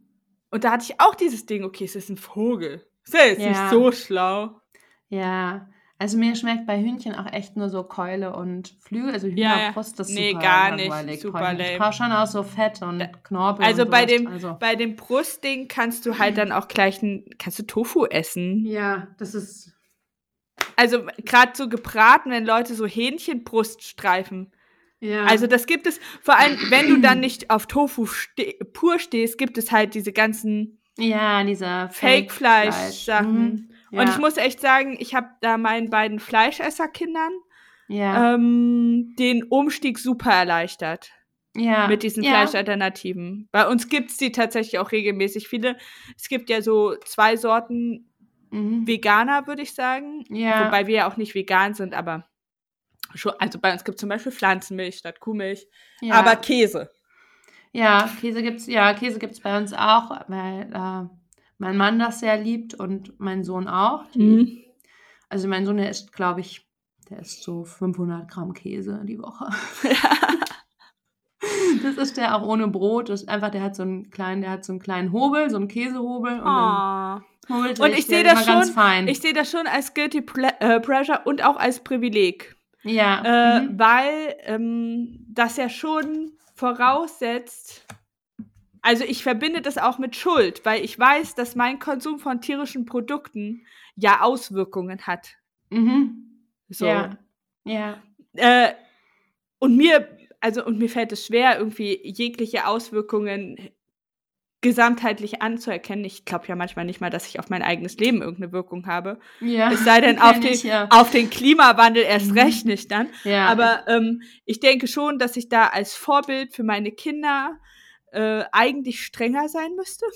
Und da hatte ich auch dieses Ding, okay, es ist ein Vogel. Ist ja jetzt Ja. nicht so schlau. Ja. Also mir schmeckt bei Hühnchen auch echt nur so Keule und Flügel, also Ja, ja. Hühnerbrust, das ist Nee, super gar nicht. langweilig. Super lame. Ich brauche schon auch so Fett und Knorpel Also und bei dem, also. bei dem Brustding kannst du halt dann auch gleich ein, kannst du Tofu essen. Ja, das ist Also gerade so gebraten, wenn Leute so Hähnchenbrust streifen. ja. Also das gibt es, vor allem wenn du dann nicht auf Tofu ste pur stehst, gibt es halt diese ganzen ja, dieser Fake-Fleisch-Sachen. Mhm. Ja. Und ich muss echt sagen, ich habe da meinen beiden Fleischesserkindern ja, ähm, den Umstieg super erleichtert ja. mit diesen. Fleischalternativen. Bei uns gibt's die tatsächlich auch regelmäßig viele. Es gibt ja so zwei Sorten Mhm. Veganer, würde ich sagen. Ja. Wobei wir ja auch nicht vegan sind, aber schon, also bei uns gibt zum Beispiel Pflanzenmilch statt Kuhmilch. ja. Aber Käse. Ja, Käse gibt's, ja, Käse gibt's bei uns auch, weil äh, mein Mann das sehr liebt und mein Sohn auch. Die, Mhm. Also mein Sohn, der isst, glaube ich, der isst so 500 Gramm Käse die Woche. Das ist der auch ohne Brot. Das ist einfach, der hat so einen kleinen, der hat so einen kleinen Hobel, so einen Käsehobel und Oh. hobelt Und ich sehe das schon- fein. Ich sehe das schon als Guilty äh, Pleasure und auch als Privileg. ja, Äh, mhm. Weil ähm, das ja schon voraussetzt, also ich verbinde das auch mit Schuld, weil ich weiß, dass mein Konsum von tierischen Produkten ja Auswirkungen hat. Mhm. So. Ja. Ja. Äh, und mir, also und mir fällt es schwer, irgendwie jegliche Auswirkungen gesamtheitlich anzuerkennen. Ich glaube ja manchmal nicht mal, dass ich auf mein eigenes Leben irgendeine Wirkung habe. ja. Es sei denn, auf den, ich, ja. auf den Klimawandel erst Mhm. recht nicht dann. ja. Aber ähm, ich denke schon, dass ich da als Vorbild für meine Kinder äh, eigentlich strenger sein müsste.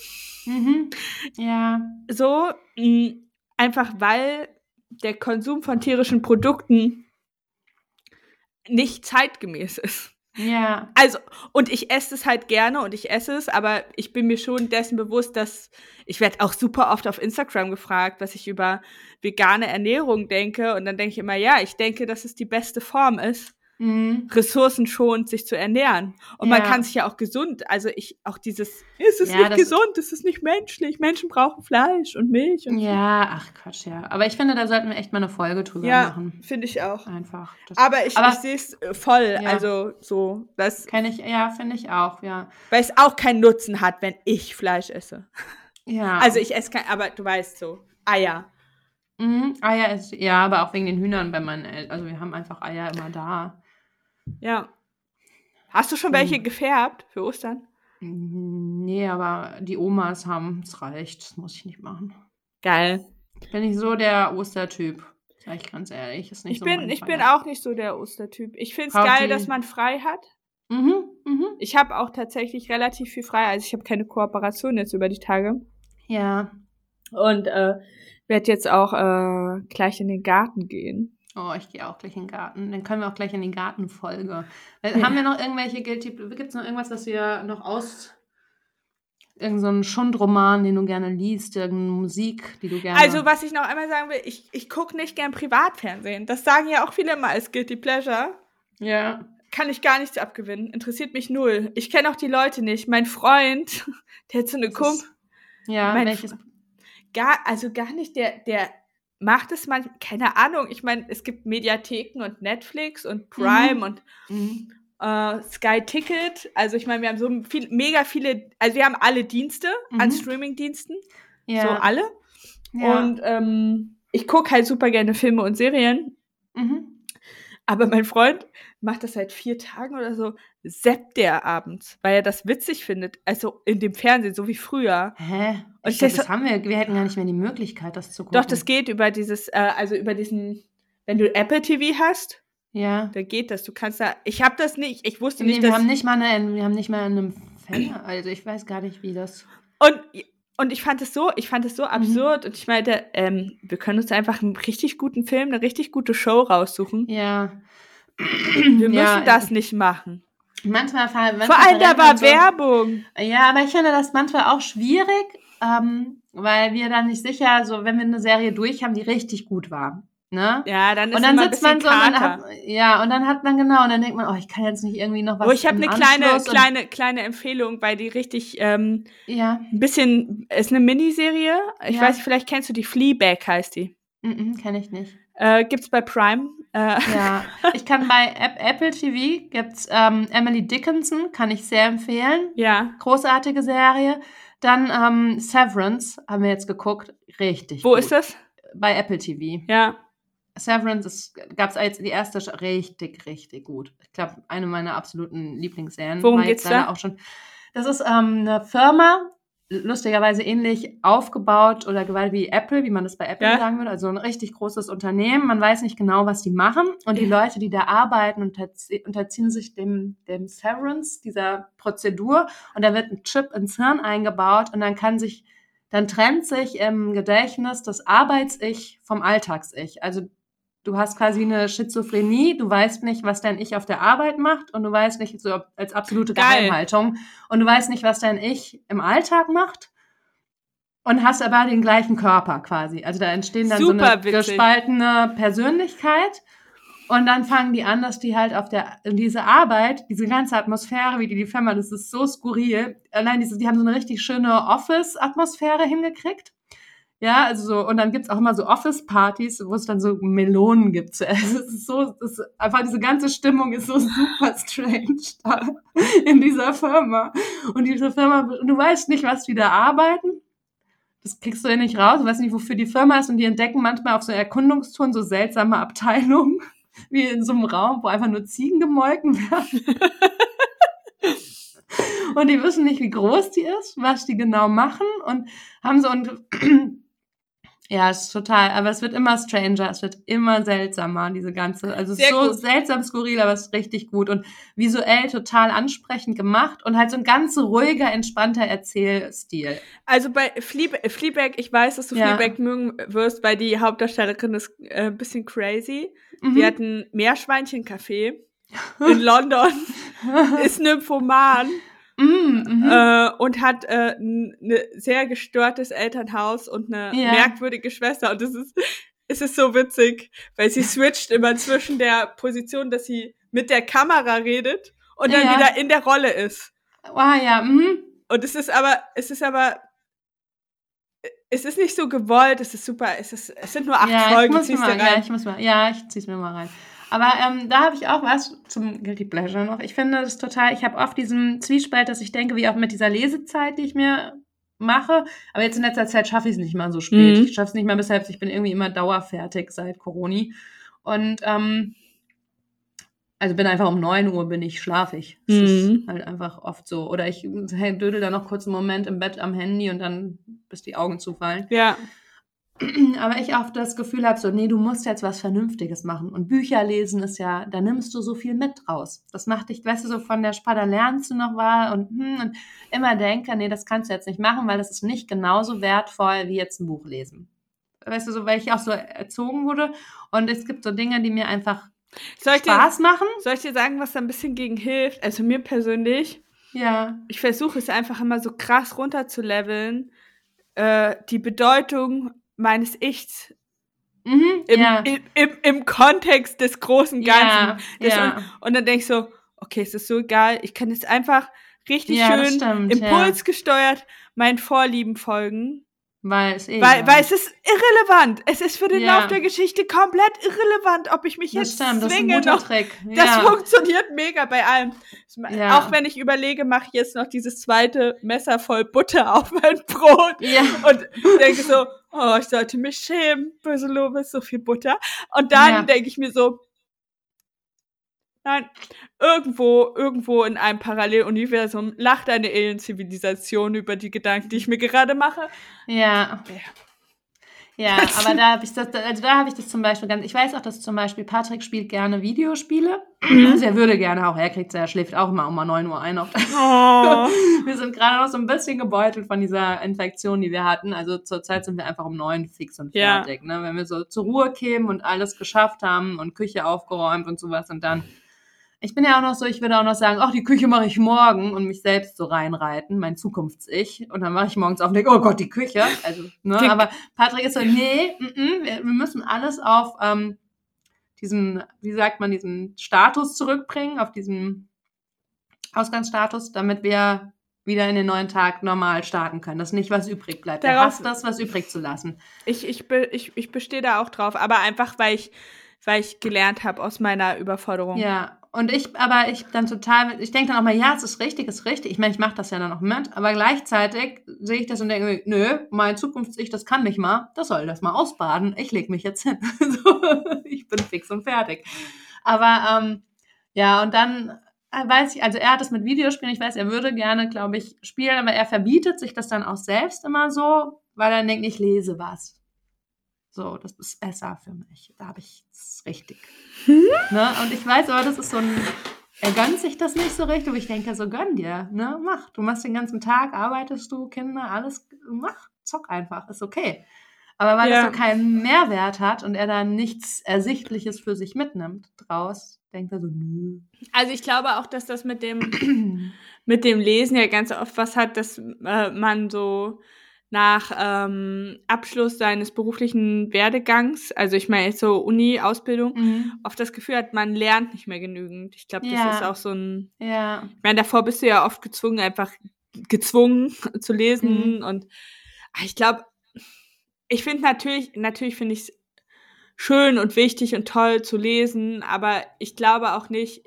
mhm. Ja. So, mh, einfach weil der Konsum von tierischen Produkten nicht zeitgemäß ist. Ja. Also, und ich esse es halt gerne und ich esse es, aber ich bin mir schon dessen bewusst, dass ich werde auch super oft auf Instagram gefragt, was ich über vegane Ernährung denke. Und dann denke ich immer, ja, ich denke, dass es die beste Form ist, Mhm. ressourcenschonend sich zu ernähren. Und man Ja. kann sich ja auch gesund, also ich, auch dieses, es ist Ja, nicht gesund, es ist nicht menschlich, Menschen brauchen Fleisch und Milch und Ja, ach Quatsch, ja. Aber ich finde, da sollten wir echt mal eine Folge drüber ja, machen. finde ich auch. Einfach. Aber ich, ich sehe es äh, voll, Ja. also so, das, kenne ich, ja, finde ich auch, ja. weil es auch keinen Nutzen hat, wenn ich Fleisch esse. Ja. Also ich esse kein, aber du weißt so, Eier. Mhm. Eier ist, ja, aber auch wegen den Hühnern bei meinen Eltern. Also wir haben einfach Eier immer da. Ja. Hast du schon Hm. welche gefärbt für Ostern? Nee, aber die Omas haben, es reicht. Das muss ich nicht machen. Geil. Ich bin nicht so der Ostertyp. Sag ich ganz ehrlich. Ist nicht Ich so bin, ich bin auch nicht so der Ostertyp. Ich finde es geil, dass man frei hat. Mhm, mhm. Ich habe auch tatsächlich relativ viel frei. Also ich habe keine Kooperation jetzt über die Tage. Ja. Und äh, werde jetzt auch äh, gleich in den Garten gehen. Oh, ich gehe auch gleich in den Garten. Dann können wir auch gleich in die Gartenfolge. Weil, Haben wir noch irgendwelche Guilty Gibt es noch irgendwas, was wir noch aus. Irgend so einen Schundroman, den du gerne liest, irgendeine Musik, die du gerne. Also, was ich noch einmal sagen will, ich, ich gucke nicht gern Privatfernsehen. Das sagen ja auch viele immer als Guilty Pleasure. Ja. Kann ich gar nichts abgewinnen. Interessiert mich null. Ich kenne auch die Leute nicht. Mein Freund, der hat so eine Kump, Ja, Mein welches. gar, also gar nicht, der, der macht es manchmal, keine Ahnung. Ich meine, es gibt Mediatheken und Netflix und Prime Mhm. und Mhm. äh, Sky Ticket. Also ich meine, wir haben so viel, mega viele, also wir haben alle Dienste an Mhm. Streaming-Diensten. Ja. So alle. ja. Und ähm, ich gucke halt super gerne Filme und Serien. mhm. Aber mein Freund macht das seit vier Tagen oder so, seppt der abends, weil er das witzig findet. Also in dem Fernsehen, so wie früher. Hä? Und Ich glaub, das- haben wir. Wir hätten gar nicht mehr die Möglichkeit, das zu gucken. Doch, das geht über dieses, äh, also über diesen, wenn du Apple TV hast, Ja. dann geht das. Du kannst da, ich habe das nicht, ich wusste Nee, nicht, wir dass, haben nicht mal eine, wir haben nicht mal in einem Fenster. Also ich weiß gar nicht, wie das. und, und ich fand es so, ich fand es Mhm. so absurd und ich meinte, ähm, wir können uns einfach einen richtig guten Film, eine richtig gute Show raussuchen. Ja. Wir müssen Ja, das nicht machen. Manchmal, manchmal Vor allem, da war so- Werbung. Ja, aber ich finde das manchmal auch schwierig, ähm, weil wir dann nicht sicher, so wenn wir eine Serie durch haben, die richtig gut war. Ne? Ja, dann ist und dann sitzt man bisschen so und hat, ja, und dann hat man genau, und dann denkt man, oh, ich kann jetzt nicht irgendwie noch was. Oh, ich habe eine kleine, kleine, kleine Empfehlung, weil die richtig ähm, Ja, ein bisschen ist eine Miniserie. Ich Ja. weiß, vielleicht kennst du die Fleabag heißt die. mhm, kenne ich nicht. Äh, gibt's bei Prime. Äh. Ja, ich kann bei App Apple TV gibt's ähm, Emily Dickinson, kann ich sehr empfehlen. Ja. Großartige Serie. Dann ähm, Severance haben wir jetzt geguckt, richtig. Wo gut. ist das? Bei Apple TV. Ja. Severance gab es als die erste richtig, richtig gut. Ich glaube, eine meiner absoluten Lieblingsserien. Worum geht's da? Auch schon. Das ist ähm, eine Firma, lustigerweise ähnlich aufgebaut oder gewalt wie Apple, wie man das bei Apple Ja. sagen würde. Also ein richtig großes Unternehmen. Man weiß nicht genau, was die machen. Und die Leute, die da arbeiten, unterzie- unterziehen sich dem, dem Severance, dieser Prozedur. Und da wird ein Chip ins Hirn eingebaut und dann kann sich, dann trennt sich im Gedächtnis das Arbeits-Ich vom Alltags-Ich. Also du hast quasi eine Schizophrenie, du weißt nicht, was dein Ich auf der Arbeit macht und du weißt nicht, so als absolute Geil. Geheimhaltung, und du weißt nicht, was dein Ich im Alltag macht und hast aber den gleichen Körper quasi. Also da entstehen dann so Super eine witzig. gespaltene Persönlichkeit und dann fangen die an, dass die halt auf der, diese Arbeit, diese ganze Atmosphäre, wie die die Firma, das ist so skurril. Allein diese, die haben so eine richtig schöne Office-Atmosphäre hingekriegt. Ja, also so, und dann gibt's auch immer so Office-Partys, wo es dann so Melonen gibt. Also es ist so, es ist einfach diese ganze Stimmung ist so super strange da in dieser Firma. Und diese Firma, und du weißt nicht, was die da arbeiten. Das kriegst du ja nicht raus, du weißt nicht, wofür die Firma ist. Und die entdecken manchmal auf so Erkundungstouren so seltsame Abteilungen, wie in so einem Raum, wo einfach nur Ziegen gemolken werden. und die wissen nicht, wie groß die ist, was die genau machen und haben so und ja, es ist total, aber es wird immer stranger, es wird immer seltsamer, diese ganze, also es ist Sehr so gut. seltsam skurril, aber es ist richtig gut und visuell total ansprechend gemacht und halt so ein ganz ruhiger, entspannter Erzählstil. Also bei Fleabag, Fleabag, ich weiß, dass du Ja. Fleabag mögen wirst, weil die Hauptdarstellerin ist äh, ein bisschen crazy. Mhm. Die hat ein Meerschweinchencafé in London, ist nymphoman Mhm, mhm. äh, und hat äh, ein ne sehr gestörtes Elternhaus und eine Ja. merkwürdige Schwester. Und das ist, es ist so witzig, weil sie switcht immer zwischen der Position, dass sie mit der Kamera redet und dann Ja. wieder in der Rolle ist. Ah ja, mhm. Und es ist aber, es ist aber, es ist nicht so gewollt, es ist super, es ist, es sind nur acht ja, Folgen, ich muss mal, du ja, rein. ich muss mal, ja, ich zieh's mir mal rein. Aber ähm, da habe ich auch was zum Guilty Pleasure noch. Ich finde das total, ich habe oft diesen Zwiespalt, dass ich denke, wie auch mit dieser Lesezeit, die ich mir mache. Aber jetzt in letzter Zeit schaffe ich es nicht mal so spät. Mhm. Ich schaffe es nicht mal bis halb. Ich bin irgendwie immer dauerfertig seit Corona. Und ähm, also bin einfach um 9 Uhr bin ich schlafig. Das Mhm. ist halt einfach oft so. Oder ich dödel da noch kurz einen Moment im Bett am Handy und dann bis die Augen zufallen. Ja, Aber ich auch das Gefühl habe, so, nee, du musst jetzt was Vernünftiges machen. Und Bücher lesen ist ja, da nimmst du so viel mit raus. Das macht dich, weißt du, so von der Spada lernst du noch was und, hm, und immer denke, nee, das kannst du jetzt nicht machen, weil das ist nicht genauso wertvoll wie jetzt ein Buch lesen. Weißt du, so, weil ich auch so erzogen wurde. Und es gibt so Dinge, die mir einfach soll ich, dir, Spaß machen. soll ich dir sagen, was da ein bisschen gegen hilft? Also mir persönlich, Ja. ich versuche es einfach immer so krass runterzuleveln, äh, die Bedeutung meines Ichs Mhm, im, ja. im, im, im Kontext des großen Ganzen. Ja, ja. und, und dann denke ich so, okay, es ist so egal, ich kann jetzt einfach richtig schön stimmt, impulsgesteuert meinen Vorlieben folgen. Weil es eh. Weil, weil es ist irrelevant. Es ist für den Ja. Lauf der Geschichte komplett irrelevant, ob ich mich das jetzt stimmt, das ist ein zwinge. Das ja. funktioniert mega bei allem. Ja. Auch wenn ich überlege, mache ich jetzt noch dieses zweite Messer voll Butter auf mein Brot Ja. und denke so, oh, ich sollte mich schämen, böse Lobe, so viel Butter. Und dann denke ich mir so, nein, irgendwo, irgendwo in einem Paralleluniversum lacht eine Alien-Zivilisation über die Gedanken, die ich mir gerade mache. Ja. Ja. Ja, aber da habe ich das, also da habe ich das zum Beispiel ganz, ich weiß auch, dass zum Beispiel Patrick spielt gerne Videospiele. Also er würde gerne auch, er kriegt er schläft auch immer um 9 Uhr ein auf Oh. Wir sind gerade noch so ein bisschen gebeutelt von dieser Infektion, die wir hatten. Also zurzeit sind wir einfach um neun fix und Ja. fertig. Ne? Wenn wir so zur Ruhe kämen und alles geschafft haben und Küche aufgeräumt und sowas und dann. Ich bin ja auch noch so, ich würde auch noch sagen, ach, die Küche mache ich morgen und mich selbst so reinreiten, mein Zukunfts-Ich. Und dann mache ich morgens auf und denke, oh Gott, die Küche. Also, ne? Aber Patrick ist so, nee, mm, mm, wir, wir müssen alles auf ähm, diesen, wie sagt man, diesen Status zurückbringen, auf diesen Ausgangsstatus, damit wir wieder in den neuen Tag normal starten können, dass nicht was übrig bleibt. Er Darauf- hasst das, was übrig zu lassen. Ich, ich, be, ich, ich bestehe da auch drauf, aber einfach, weil ich, weil ich gelernt habe aus meiner Überforderung. Ja, und ich, aber ich dann total, ich denke dann auch mal, ja, es ist richtig, es ist richtig. Ich meine, ich mache das ja dann auch mit, aber gleichzeitig sehe ich das und denke, nö, mein Zukunfts-Ich, das kann nicht mal, das soll das mal ausbaden. Ich leg mich jetzt hin. so, ich bin fix und fertig. Aber ähm, ja, und dann äh, weiß ich, also er hat das mit Videospielen, ich weiß, er würde gerne, glaube ich, spielen, aber er verbietet sich das dann auch selbst immer so, weil er denkt, ich lese was. So, das ist besser für mich. Da habe ich es richtig. Ne? Und ich weiß aber, das ist so ein. Er gönnt sich das nicht so richtig, aber ich denke, so gönn dir, ne? Mach. Du machst den ganzen Tag, arbeitest du, Kinder, alles, mach, zock einfach, ist okay. Aber weil Ja. es so keinen Mehrwert hat und er da nichts Ersichtliches für sich mitnimmt draus, denkt er so, nö. Also ich glaube auch, dass das mit dem, mit dem Lesen ja ganz oft was hat, dass äh, man so nach ähm, Abschluss seines beruflichen Werdegangs, also ich meine so Uni-Ausbildung, Mhm. oft das Gefühl hat, man lernt nicht mehr genügend. Ich glaube, das Ja. ist auch so ein Ja. Ich meine, davor bist du ja oft gezwungen, einfach gezwungen zu lesen. Mhm. Und ah, ich glaube, ich finde natürlich, natürlich finde ich es schön und wichtig und toll zu lesen, aber ich glaube auch nicht,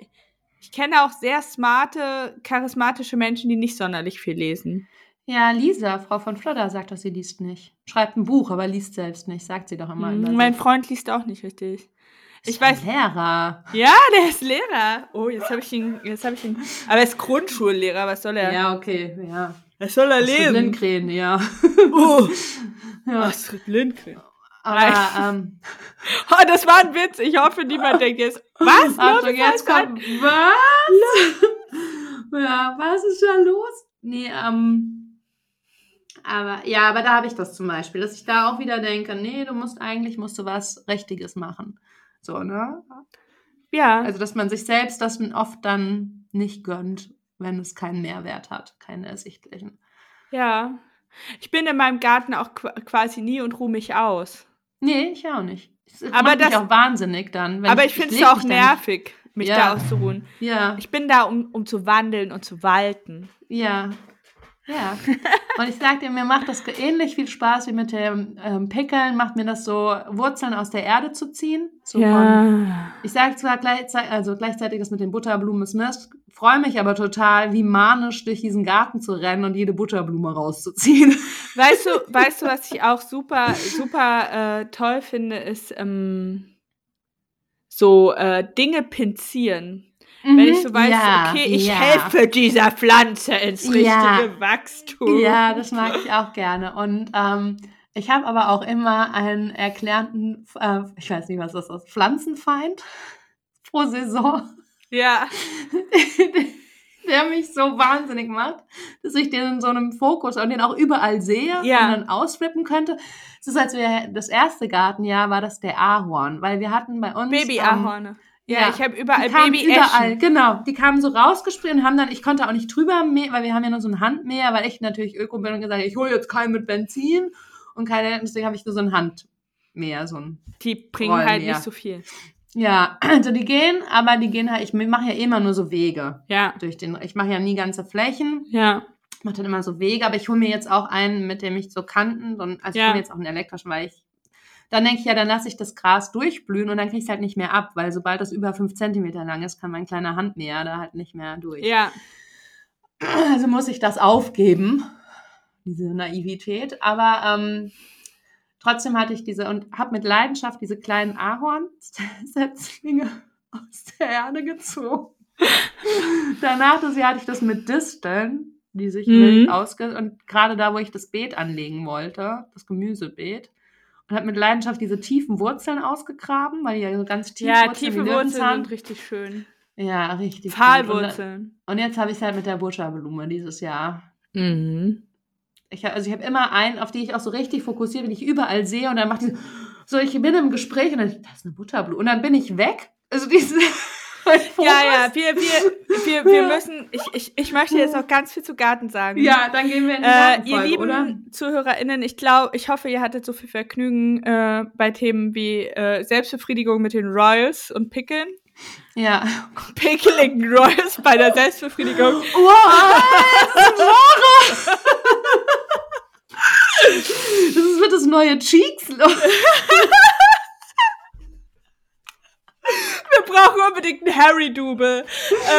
ich kenne auch sehr smarte, charismatische Menschen, die nicht sonderlich viel lesen. Ja, Lisa, Frau von Flodder, sagt, dass sie liest nicht. Schreibt ein Buch, aber liest selbst nicht, sagt sie doch immer. Mhm, mein. Freund liest auch nicht richtig. Ich weiß, Lehrer. ja, der ist Lehrer. Oh, jetzt habe ich ihn, jetzt habe ich ihn. Aber er ist Grundschullehrer, was soll er? Ja, okay, ja. Was soll er Astrid lesen? Lindgren, ja. Oh, ja. Astrid Lindgren. Aber, ähm, Oh, das war ein Witz. Ich hoffe, niemand denkt jetzt, was? Achtung, jetzt was? kommt, was? ja, was ist da los? Nee, ähm, aber, ja, aber da habe ich das zum Beispiel, dass ich da auch wieder denke, nee, du musst eigentlich, musst du was Richtiges machen. So, ne? Ja, Also, dass man sich selbst das oft dann nicht gönnt, wenn es keinen Mehrwert hat, keinen ersichtlichen. ja. Ich bin in meinem Garten auch qu- quasi nie und ruhe mich aus. Nee, ich auch nicht. Es Aber das- auch wahnsinnig dann. Aber ich finde es auch nervig, mich Ja. da auszuruhen. Ja, Ich bin da, um, um zu wandeln und zu walten. ja, ja. Und ich sag dir, mir macht das ähnlich viel Spaß wie mit dem ähm, Pickeln, macht mir das so, Wurzeln aus der Erde zu ziehen. So von, ich sage zwar gleichzeitig, also gleichzeitig das mit den Butterblumen ist Mist, freue mich aber total, wie manisch durch diesen Garten zu rennen und jede Butterblume rauszuziehen. Weißt du, weißt du, was ich auch super, super äh, toll finde, ist ähm, so äh, Dinge pinzieren. Wenn ich so weiß, Mhm. Ja, okay, ich ja. helfe dieser Pflanze ins richtige Ja. Wachstum. Ja, das mag ich auch gerne. Und ähm, ich habe aber auch immer einen erklärten, äh, ich weiß nicht, was das ist, Pflanzenfeind pro Saison, Ja. der mich so wahnsinnig macht, dass ich den in so einem Fokus und den auch überall sehe Ja. und dann ausflippen könnte. Es ist, als wir das erste Gartenjahr war das der Ahorn, weil wir hatten bei uns ähm, Baby-Ahorne. Ja, ja. ich habe überall die kamen baby überall, genau. Die kamen so rausgespringen und haben dann, ich konnte auch nicht drüber mähen, weil wir haben ja nur so ein Handmäher, weil ich natürlich Öko bin und gesagt, ich hole jetzt keinen mit Benzin und keine, deswegen habe ich nur so ein Handmäher, so ein Die bringen Rollen, halt nicht so viel. ja, also die gehen, aber die gehen halt, ich mache ja immer nur so Wege Ja. durch den, ich mache ja nie ganze Flächen, Ja. mache dann immer so Wege, aber ich hole mir jetzt auch einen, mit dem ich so Kanten, so also ich Ja. hole mir jetzt auch einen elektrischen, weil ich, dann denke ich ja, dann lasse ich das Gras durchblühen und dann kriege ich es halt nicht mehr ab, weil sobald das über fünf Zentimeter lang ist, kann mein kleiner Handmäher da halt nicht mehr durch. Ja. Also muss ich das aufgeben, diese Naivität. Aber ähm, trotzdem hatte ich diese und habe mit Leidenschaft diese kleinen Ahornsetzlinge aus der Erde gezogen. Danach das Jahr hatte ich das mit Disteln, die sich Mhm. wild ausge... Und gerade da, wo ich das Beet anlegen wollte, das Gemüsebeet, und habe mit Leidenschaft diese tiefen Wurzeln ausgegraben, weil die ja so ganz tief Ja, wurzeln tiefe Wurzeln sind richtig schön. Ja, richtig. gut. Und, Pfahlwurzeln. und jetzt habe ich es halt mit der Butterblume dieses Jahr. Mhm. Ich, also ich habe immer einen, auf die ich auch so richtig fokussiere, wenn ich überall sehe und dann macht die so, ich bin im Gespräch und dann, das ist eine Butterblume und dann bin ich weg. Also diese. Ja, ja, wir, wir, wir, wir müssen, ich, ich, ich möchte jetzt noch ganz viel zu Garten sagen. Ja, dann gehen wir in die Äh, ihr lieben oder? ZuhörerInnen, ich glaube, ich hoffe, ihr hattet so viel Vergnügen äh, bei Themen wie äh, Selbstbefriedigung mit den Royals und Pickeln. Ja. Pekeligen Royals bei der Selbstbefriedigung. Wow. Das wird das neue Cheeks. Wir brauchen unbedingt einen Harry-Double.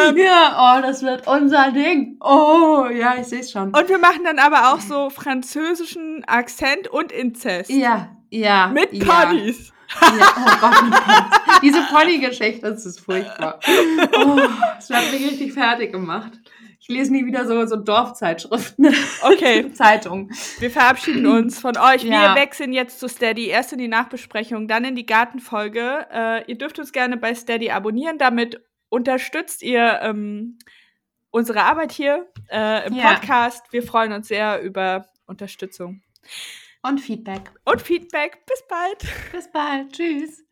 Ähm, ja, oh, das wird unser Ding. Oh, ja, ich sehe es schon. Und wir machen dann aber auch so französischen Akzent und Inzest. Ja, ja. Mit ja. Ponys. Ja, oh Gott, Ponys. Diese Pony-Geschichte, das ist furchtbar. Oh, das hat mich richtig fertig gemacht. Ich lese nie wieder so, so Dorfzeitschriften. Okay. Zeitung. Wir verabschieden uns von euch. Ja. Wir wechseln jetzt zu Steady. Erst in die Nachbesprechung, dann in die Gartenfolge. Äh, ihr dürft uns gerne bei Steady abonnieren. Damit unterstützt ihr ähm, unsere Arbeit hier äh, im Ja. Podcast. Wir freuen uns sehr über Unterstützung Und Feedback. und Feedback. Bis bald. Bis bald. Tschüss.